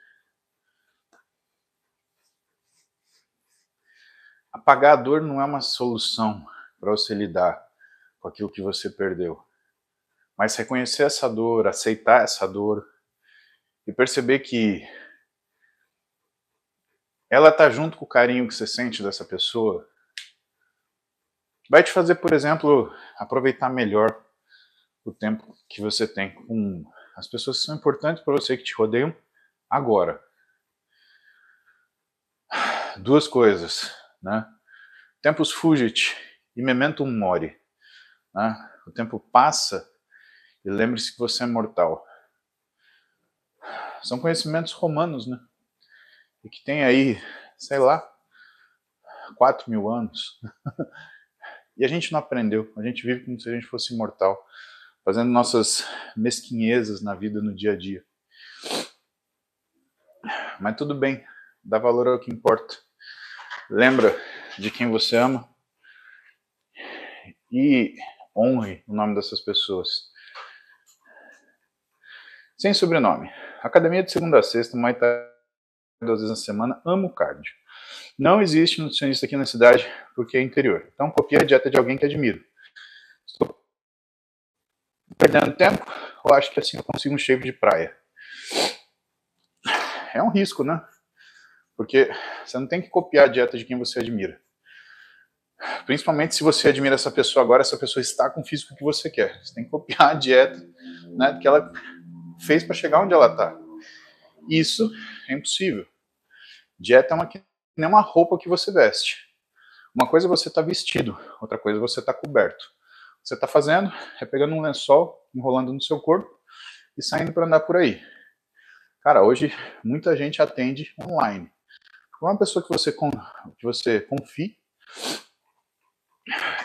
Apagar a dor não é uma solução para você lidar com aquilo que você perdeu. Mas reconhecer essa dor, aceitar essa dor e perceber que ela está junto com o carinho que você sente dessa pessoa, vai te fazer, por exemplo, aproveitar melhor o tempo que você tem com as pessoas que são importantes para você que te rodeiam agora. Duas coisas né? Tempus fugit e memento mori. Né? O tempo passa e lembre-se que você é mortal. São conhecimentos romanos, né? E que tem aí, sei lá, 4 mil anos. e a gente não aprendeu. A gente vive como se a gente fosse imortal, fazendo nossas mesquinhezas na vida, no dia a dia. Mas tudo bem, dá valor ao que importa. Lembra de quem você ama e honre o nome dessas pessoas. Sem sobrenome. Academia de segunda a sexta, mais duas vezes na semana, amo cardio. Não existe nutricionista aqui na cidade porque é interior. Então copia a dieta de alguém que admiro. Estou perdendo tempo ou acho que assim eu consigo um shape de praia? É um risco, né? Porque você não tem que copiar a dieta de quem você admira. Principalmente se você admira essa pessoa agora, essa pessoa está com o físico que você quer. Você tem que copiar a dieta né, que ela fez para chegar onde ela está. Isso é impossível. Dieta é uma, nem uma roupa que você veste. Uma coisa é você estar tá vestido, outra coisa é você estar tá coberto. Que você está fazendo é pegando um lençol, enrolando no seu corpo e saindo para andar por aí. Cara, hoje muita gente atende online uma pessoa que você, que você confie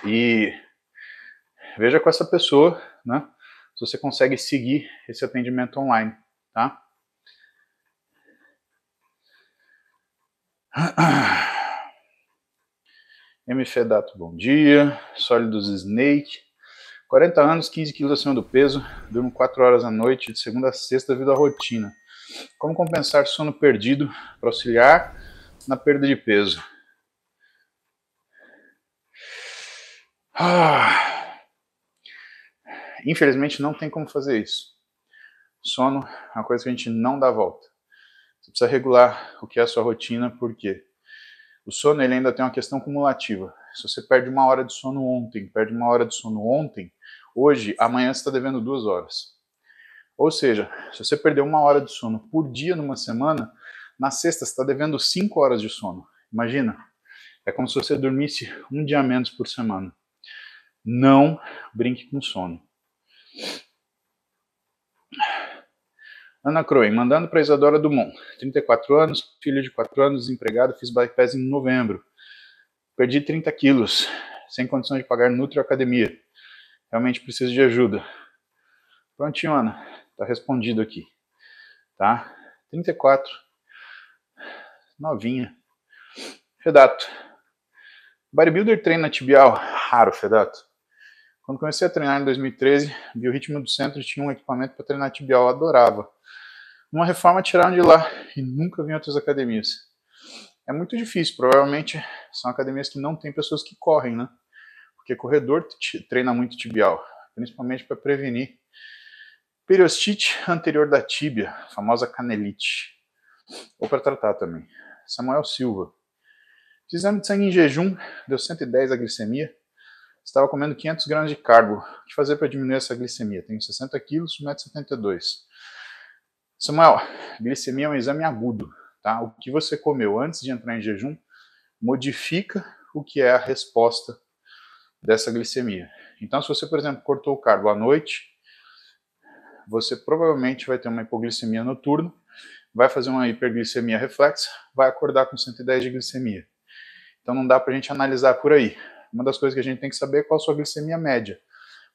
e veja com essa pessoa, né? Se você consegue seguir esse atendimento online, tá? MFedato, bom dia. Sólidos Snake. 40 anos, 15 quilos acima do peso, durmo 4 horas à noite, de segunda a sexta, devido à rotina. Como compensar sono perdido para auxiliar na perda de peso. Ah. Infelizmente não tem como fazer isso. Sono é uma coisa que a gente não dá volta. Você precisa regular o que é a sua rotina, porque o sono ele ainda tem uma questão cumulativa. Se você perde uma hora de sono ontem, perde uma hora de sono ontem, hoje, amanhã você está devendo duas horas. Ou seja, se você perder uma hora de sono por dia numa semana, na sexta, você está devendo 5 horas de sono. Imagina. É como se você dormisse um dia menos por semana. Não brinque com sono. Ana Croen, mandando para Isadora Dumont. 34 anos, filho de 4 anos, desempregado, fiz bypass em novembro. Perdi 30 quilos, sem condição de pagar Nutri Academia. Realmente preciso de ajuda. Prontinho, Ana. Tá respondido aqui. Tá? 34 novinha. Redato. Bodybuilder treina tibial? Raro, Fedato. Quando comecei a treinar em 2013, Biorritmo do Centro tinha um equipamento para treinar tibial, eu adorava. Numa reforma tiraram de lá e nunca vi em outras academias. É muito difícil, provavelmente são academias que não tem pessoas que correm, né? Porque corredor treina muito tibial, principalmente para prevenir periostite anterior da tíbia, famosa canelite, ou para tratar também. Samuel Silva. Fiz exame de sangue em jejum, deu 110 a glicemia. Estava comendo 500 gramas de carbo. O que fazer para diminuir essa glicemia? Tenho 60 quilos, 1,72m. Samuel, glicemia é um exame agudo. Tá? O que você comeu antes de entrar em jejum modifica o que é a resposta dessa glicemia. Então, se você, por exemplo, cortou o carbo à noite, você provavelmente vai ter uma hipoglicemia noturna, vai fazer uma hiperglicemia reflexa, vai acordar com 110 de glicemia. Então, não dá para a gente analisar por aí. Uma das coisas que a gente tem que saber é qual a sua glicemia média.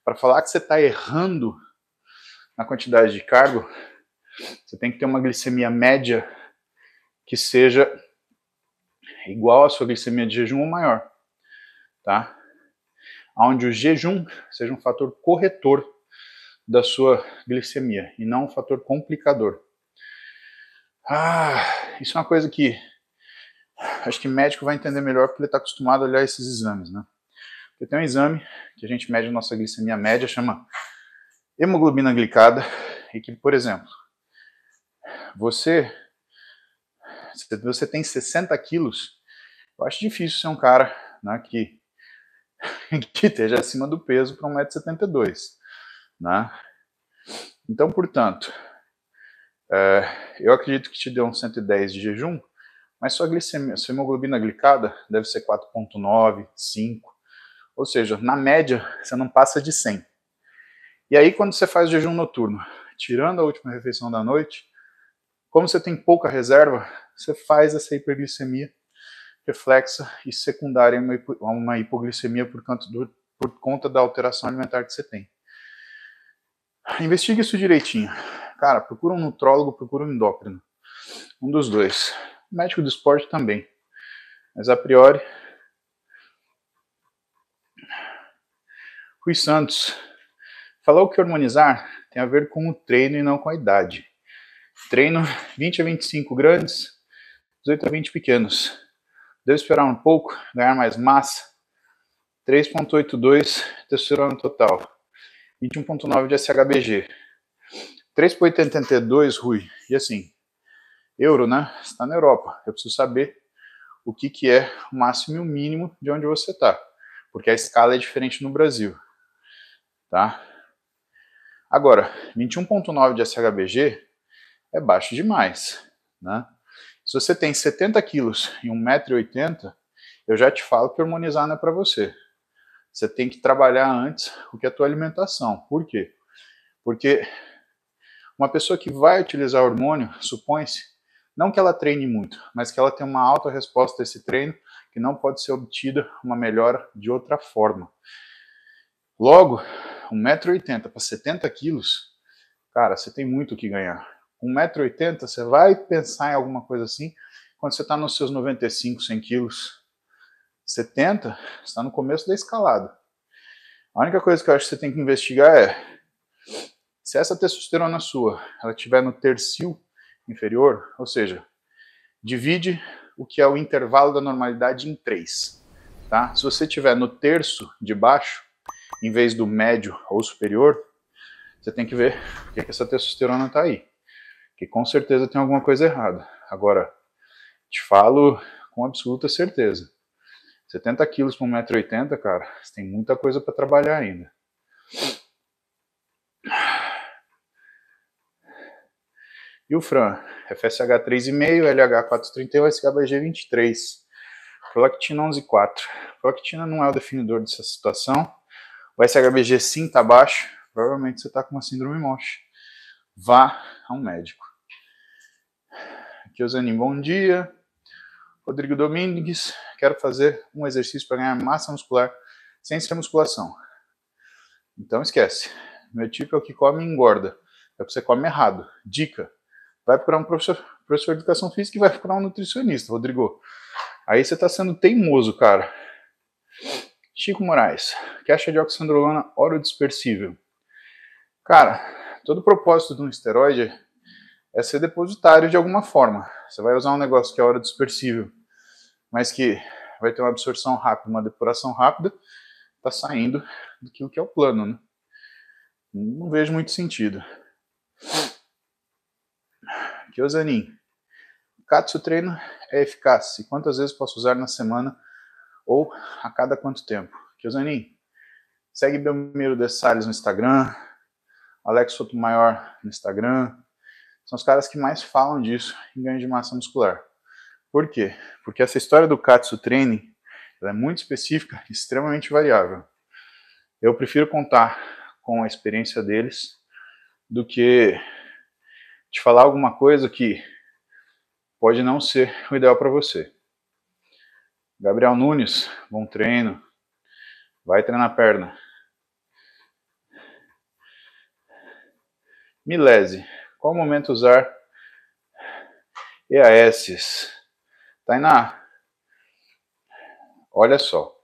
Para falar que você está errando na quantidade de carbo, você tem que ter uma glicemia média que seja igual à sua glicemia de jejum ou maior, tá? Onde o jejum seja um fator corretor da sua glicemia e não um fator complicador. Ah, isso é uma coisa que acho que médico vai entender melhor porque ele está acostumado a olhar esses exames, né? Porque tem um exame que a gente mede a nossa glicemia média, chama hemoglobina glicada, e que, por exemplo, você você tem 60 quilos, eu acho difícil ser um cara né, que, que esteja acima do peso para 1,72m. Né? Então, portanto, é, eu acredito que te deu um 110 de jejum, mas sua glicemia, sua hemoglobina glicada deve ser 4,9, 5. Ou seja, na média, você não passa de 100. E aí, quando você faz jejum noturno, tirando a última refeição da noite, como você tem pouca reserva, você faz essa hiperglicemia reflexa e secundária a uma hipoglicemia por conta, do, por conta da alteração alimentar que você tem. Investigue isso direitinho. Cara, procura um nutrólogo, procura um endócrino. Um dos dois. médico do esporte também. Mas a priori. Rui Santos. Falou que hormonizar tem a ver com o treino e não com a idade. Treino 20 a 25 grandes, 18 a 20 pequenos. Devo esperar um pouco, ganhar mais massa. 3.82 testosterona total. 21.9 de SHBG. 3.82, Rui. E assim, euro, né? Está na Europa. Eu preciso saber o que, que é o máximo e o mínimo de onde você está. Porque a escala é diferente no Brasil. Tá? Agora, 21.9 de SHBG é baixo demais, né? Se você tem 70 quilos e 1,80m, eu já te falo que hormonizar não é para você. Você tem que trabalhar antes o que é a tua alimentação. Por quê? Porque uma pessoa que vai utilizar hormônio, supõe-se, não que ela treine muito, mas que ela tem uma alta resposta a esse treino que não pode ser obtida uma melhora de outra forma. Logo, 1,80m para 70 quilos, cara, você tem muito o que ganhar. 1,80m, você vai pensar em alguma coisa assim quando você está nos seus 95, 100 quilos. 70, está no começo da escalada. A única coisa que eu acho que você tem que investigar é se essa testosterona sua ela estiver no tercio inferior, ou seja, divide o que é o intervalo da normalidade em 3. Tá? Se você estiver no terço de baixo, em vez do médio ou superior, você tem que ver por que essa testosterona está aí que com certeza tem alguma coisa errada. Agora, te falo com absoluta certeza. 70 quilos por 1,80m, cara, você tem muita coisa para trabalhar ainda. E o Fran, FSH 3,5, LH 431, SHBG 23. Prolactina 11,4. Prolactina não é o definidor dessa situação. O SHBG sim está baixo. Provavelmente você está com uma síndrome MOSH. Vá a um médico. Kiosanin, bom dia. Rodrigo Domingues, quero fazer um exercício para ganhar massa muscular sem ser musculação. Então esquece. Meu tipo é o que come e engorda. É o que você come errado. Dica: vai procurar um professor, professor de educação física e vai procurar um nutricionista, Rodrigo. Aí você está sendo teimoso, cara. Chico Moraes, que acha de oxandrolona orodispersível? Cara, todo o propósito de um esteroide é ser depositário de alguma forma. Você vai usar um negócio que é orodispersível, mas que vai ter uma absorção rápida, uma depuração rápida, tá saindo do que é o plano, né? Não vejo muito sentido. Kyozanin. Katsu treino é eficaz e quantas vezes posso usar na semana ou a cada quanto tempo? Kyozanin. Segue Belmiro de Salles no Instagram, Alex Sotomayor no Instagram. São os caras que mais falam disso em ganho de massa muscular. Por quê? Porque essa história do Katsu Training é muito específica extremamente variável. Eu prefiro contar com a experiência deles do que te falar alguma coisa que pode não ser o ideal para você. Gabriel Nunes, bom treino. Vai treinar a perna. Milese, qual momento usar EAS? Tainá, olha só.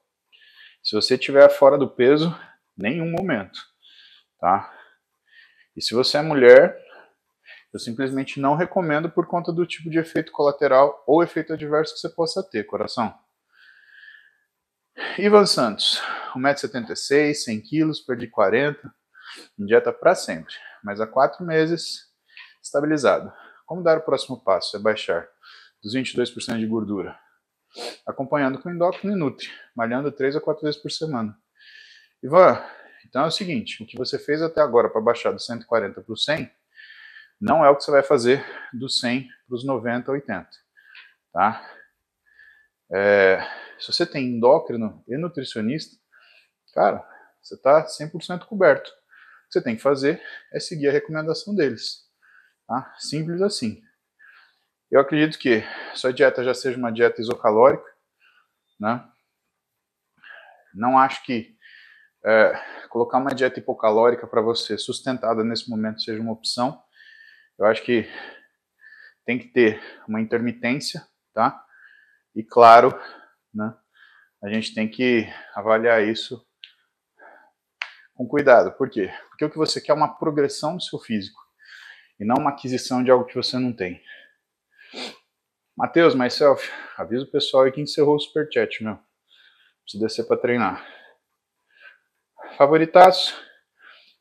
Se você estiver fora do peso, nenhum momento, tá? E se você é mulher, eu simplesmente não recomendo por conta do tipo de efeito colateral ou efeito adverso que você possa ter, coração. Ivan Santos, 1,76m, 100kg, perdi 40, em dieta para sempre, mas há 4 meses estabilizado. Como dar o próximo passo? É baixar dos 22% de gordura, acompanhando com endócrino e nutri, malhando 3 a 4 vezes por semana. Ivan, então é o seguinte, o que você fez até agora para baixar do 140 para o 100, não é o que você vai fazer do 100 para os 90, 80, tá? É, se você tem endócrino e nutricionista, cara, você está 100% coberto. O que você tem que fazer é seguir a recomendação deles, tá? Simples assim. Eu acredito que sua dieta já seja uma dieta isocalórica, né? Não acho que é, colocar uma dieta hipocalórica para você sustentada nesse momento seja uma opção. Eu acho que tem que ter uma intermitência, tá? E claro, né? A gente tem que avaliar isso com cuidado. Por quê? Porque o que você quer é uma progressão do seu físico e não uma aquisição de algo que você não tem. Matheus, myself, avisa o pessoal aí que encerrou o superchat, meu. Preciso descer para treinar. Favoritaço.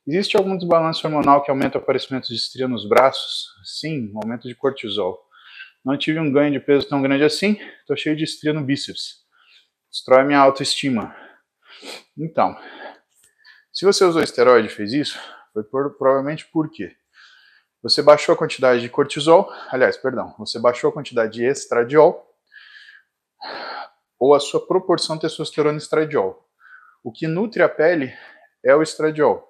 Existe algum desbalanço hormonal que aumenta o aparecimento de estria nos braços? Sim, aumento de cortisol. Não tive um ganho de peso tão grande assim, tô cheio de estria no bíceps. Destrói minha autoestima. Então, se você usou esteroide e fez isso, foi por, provavelmente por quê? Você baixou a quantidade de cortisol, aliás, perdão, você baixou a quantidade de estradiol ou a sua proporção testosterona estradiol. O que nutre a pele é o estradiol,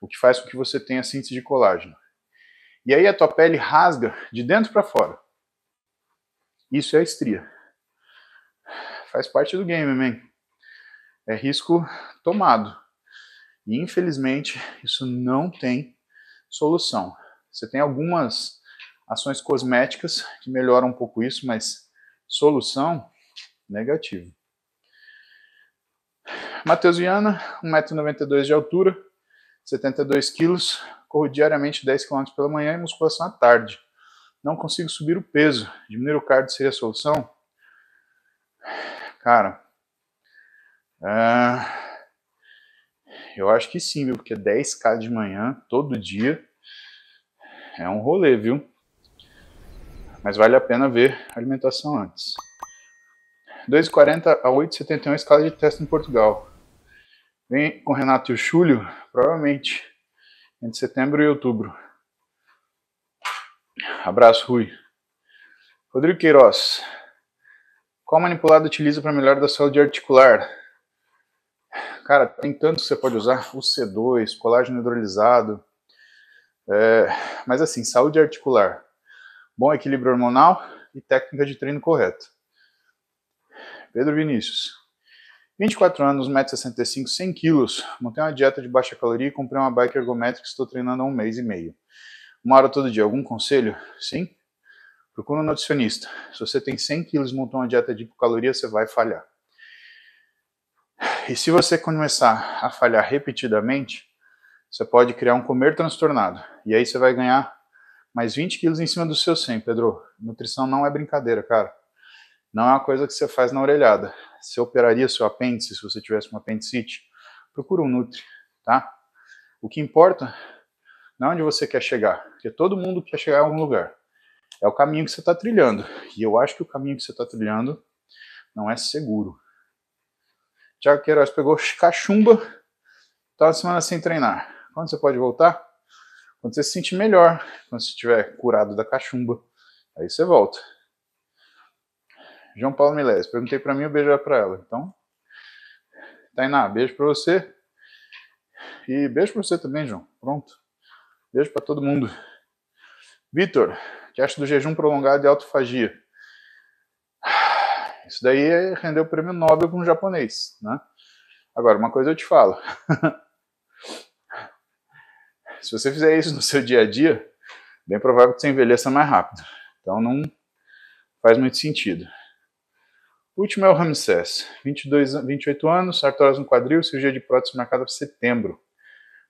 o que faz com que você tenha síntese de colágeno. E aí a tua pele rasga de dentro para fora. Isso é estria. Faz parte do game, man. É risco tomado. E infelizmente isso não tem solução. Você tem algumas ações cosméticas que melhoram um pouco isso, mas solução negativo. Matheus Viana, 1,92m de altura, 72 quilos, corro diariamente 10 km pela manhã e musculação à tarde. Não consigo subir o peso. Diminuir o cardio seria a solução? Cara, uh, eu acho que sim, viu? Porque 10k de manhã, todo dia, é um rolê, viu? Mas vale a pena ver a alimentação antes. 2,40 a 8,71 escala de teste em Portugal. Vem com Renato e o Chúlio, provavelmente, entre setembro e outubro. Abraço, Rui. Rodrigo Queiroz. Qual manipulado utiliza para melhor da saúde articular? Cara, tem tanto que você pode usar. O C2, colágeno hidrolisado, é, mas assim, saúde articular, bom equilíbrio hormonal e técnica de treino correta. Pedro Vinícius. 24 anos, 1,65m, 100 kg, montei uma dieta de baixa caloria e comprei uma bike ergométrica estou treinando há um mês e meio. Uma hora todo dia. Algum conselho? Sim? Procura um nutricionista. Se você tem 100 quilos e montou uma dieta de hipocaloria, você vai falhar. E se você começar a falhar repetidamente, você pode criar um comer transtornado. E aí você vai ganhar mais 20 quilos em cima do seu 100, Pedro. Nutrição não é brincadeira, cara. Não é uma coisa que você faz na orelhada. Você operaria seu apêndice se você tivesse um apendicite? Procura um Nutri, tá? O que importa não é onde você quer chegar, porque todo mundo quer chegar a algum lugar. É o caminho que você está trilhando. E eu acho que o caminho que você está trilhando não é seguro. Tiago Queiroz pegou cachumba, estava uma semana sem treinar. Quando você pode voltar? Quando você se sentir melhor, quando você estiver curado da cachumba, aí você volta. João Paulo Milés, perguntei para mim, eu beijo para ela. Então, Tainá, beijo para você. E beijo para você também, João. Pronto. Beijo para todo mundo. Vitor, que acha do jejum prolongado de autofagia? Isso daí rendeu o prêmio Nobel para um japonês, né? Agora, uma coisa eu te falo. Se você fizer isso no seu dia a dia, bem provável que você envelheça mais rápido. Então não faz muito sentido. O último é o Ramsés, 22, 28 anos, artrose no quadril, cirurgia de prótese marcada para setembro.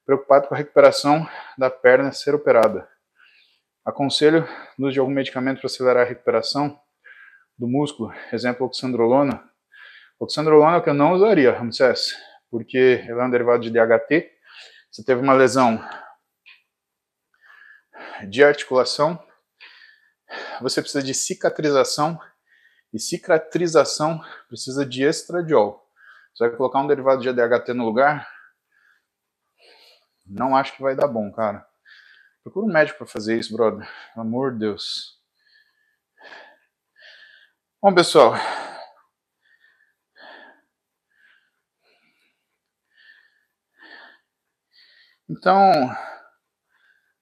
Preocupado com a recuperação da perna ser operada. Aconselho uso de algum medicamento para acelerar a recuperação do músculo, exemplo oxandrolona. Oxandrolona é o que eu não usaria, Ramsés, porque ela é um derivado de DHT. Você teve uma lesão de articulação, você precisa de cicatrização e cicatrização precisa de estradiol. Você vai colocar um derivado de ADHT no lugar? Não acho que vai dar bom, cara. Procura um médico para fazer isso, brother. Pelo amor de Deus. Bom, pessoal. Então,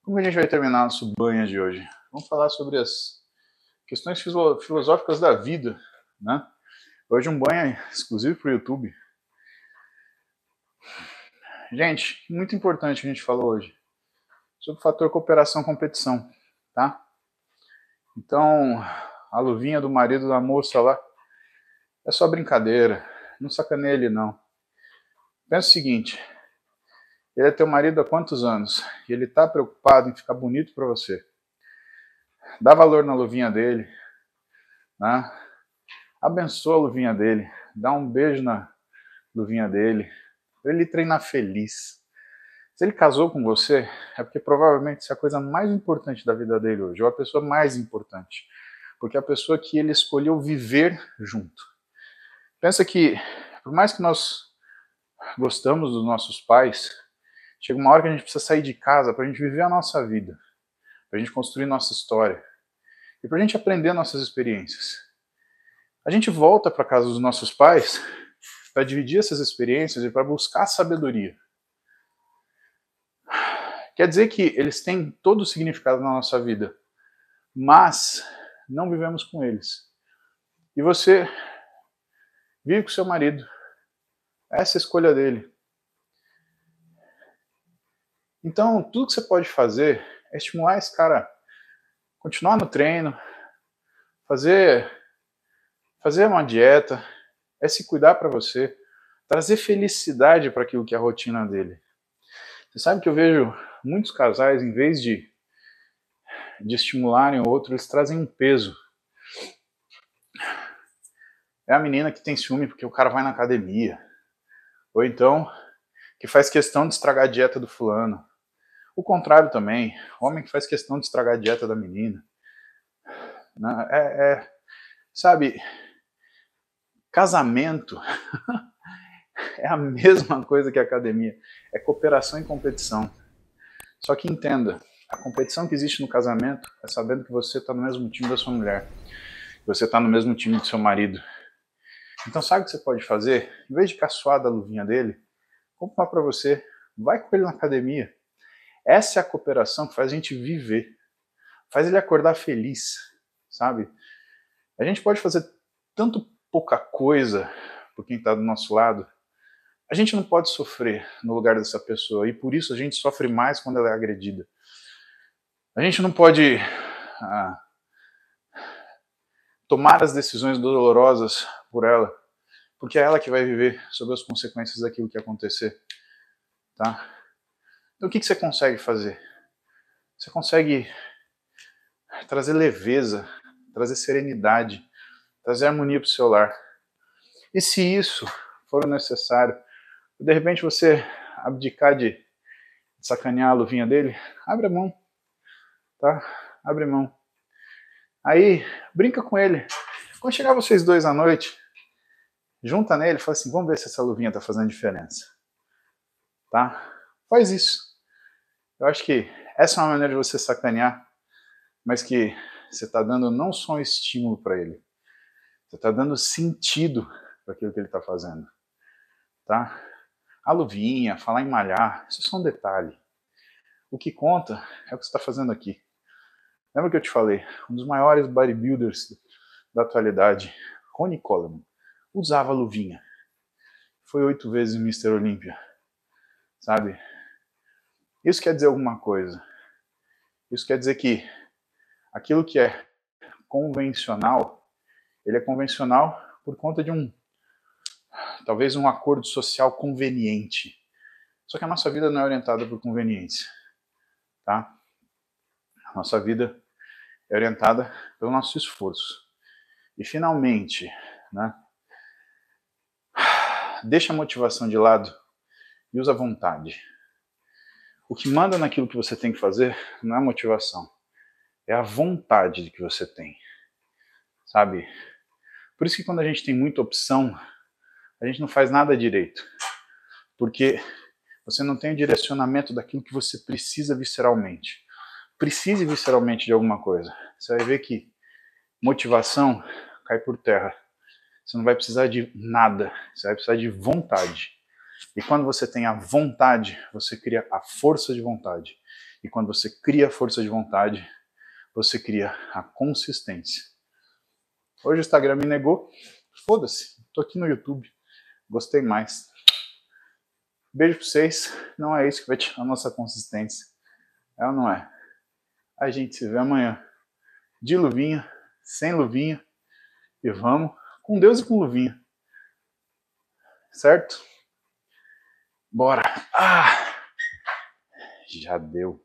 como a gente vai terminar nosso banho de hoje? Vamos falar sobre as questões filosóficas da vida, né? Hoje um banho exclusivo para o YouTube. Gente, muito importante a gente falou hoje sobre o fator cooperação-competição, tá? Então, a luvinha do marido da moça lá é só brincadeira, não sacaneia ele não. Pensa o seguinte, ele é teu marido há quantos anos? E ele está preocupado em ficar bonito para você. Dá valor na luvinha dele. Né? Abençoa a luvinha dele. Dá um beijo na luvinha dele. Ele treinar feliz. Se ele casou com você, é porque provavelmente isso é a coisa mais importante da vida dele hoje, ou a pessoa mais importante. Porque é a pessoa que ele escolheu viver junto. Pensa que, por mais que nós gostamos dos nossos pais, chega uma hora que a gente precisa sair de casa para a gente viver a nossa vida para a gente construir nossa história e para a gente aprender nossas experiências. A gente volta para casa dos nossos pais para dividir essas experiências e para buscar sabedoria. Quer dizer que eles têm todo o significado na nossa vida, mas não vivemos com eles. E você vive com seu marido. Essa é a escolha dele. Então, tudo que você pode fazer é estimular esse cara a continuar no treino, fazer fazer uma dieta, é se cuidar para você, trazer felicidade para aquilo que é a rotina dele. Você sabe que eu vejo muitos casais, em vez de, de estimularem o outro, eles trazem um peso. É a menina que tem ciúme porque o cara vai na academia. Ou então, que faz questão de estragar a dieta do fulano. O contrário também, homem que faz questão de estragar a dieta da menina. Né? É, é, sabe, casamento é a mesma coisa que academia. É cooperação e competição. Só que entenda, a competição que existe no casamento é sabendo que você está no mesmo time da sua mulher. Que você está no mesmo time do seu marido. Então sabe o que você pode fazer? Em vez de caçoar da luvinha dele, compra uma para você. Vai com ele na academia. Essa é a cooperação que faz a gente viver, faz ele acordar feliz, sabe? A gente pode fazer tanto pouca coisa por quem está do nosso lado, a gente não pode sofrer no lugar dessa pessoa e por isso a gente sofre mais quando ela é agredida. A gente não pode ah, tomar as decisões dolorosas por ela, Porque é ela que vai viver sobre as consequências daquilo que acontecer. Tá? Então o que, que você consegue fazer? Você consegue trazer leveza, trazer serenidade, trazer harmonia para o seu lar. E se isso for necessário, de repente você abdicar de sacanear a luvinha dele, abre a mão, tá? Abre mão. Aí, brinca com ele. Quando chegar vocês dois à noite, junta nele e fala assim, vamos ver se essa luvinha tá fazendo diferença. Tá? Faz isso. Eu acho que essa é uma maneira de você sacanear, mas que você está dando não só um estímulo para ele, você está dando sentido para aquilo que ele está fazendo. Tá? A luvinha, falar em malhar, isso é só um detalhe. O que conta é o que você está fazendo aqui. Lembra que eu te falei? Um dos maiores bodybuilders da atualidade, Ronnie Coleman, usava luvinha. Foi oito vezes Mr. Olímpia. Sabe? Isso quer dizer alguma coisa. Isso quer dizer que aquilo que é convencional, ele é convencional por conta de um talvez um acordo social conveniente. Só que a nossa vida não é orientada por conveniência, tá? A nossa vida é orientada pelo nosso esforço. E finalmente, né? Deixa a motivação de lado e usa a vontade. O que manda naquilo que você tem que fazer não é a motivação, é a vontade que você tem. Sabe? Por isso que quando a gente tem muita opção, a gente não faz nada direito. Porque você não tem o direcionamento daquilo que você precisa visceralmente. Precise visceralmente de alguma coisa. Você vai ver que motivação cai por terra. Você não vai precisar de nada, você vai precisar de vontade. E quando você tem a vontade, você cria a força de vontade. E quando você cria a força de vontade, você cria a consistência. Hoje o Instagram me negou. Foda-se, tô aqui no YouTube. Gostei mais. Beijo pra vocês. Não é isso que vai tirar a nossa consistência. É ou não é? A gente se vê amanhã. De luvinha, sem luvinha. E vamos com Deus e com luvinha. Certo? Bora. Ah! Já deu.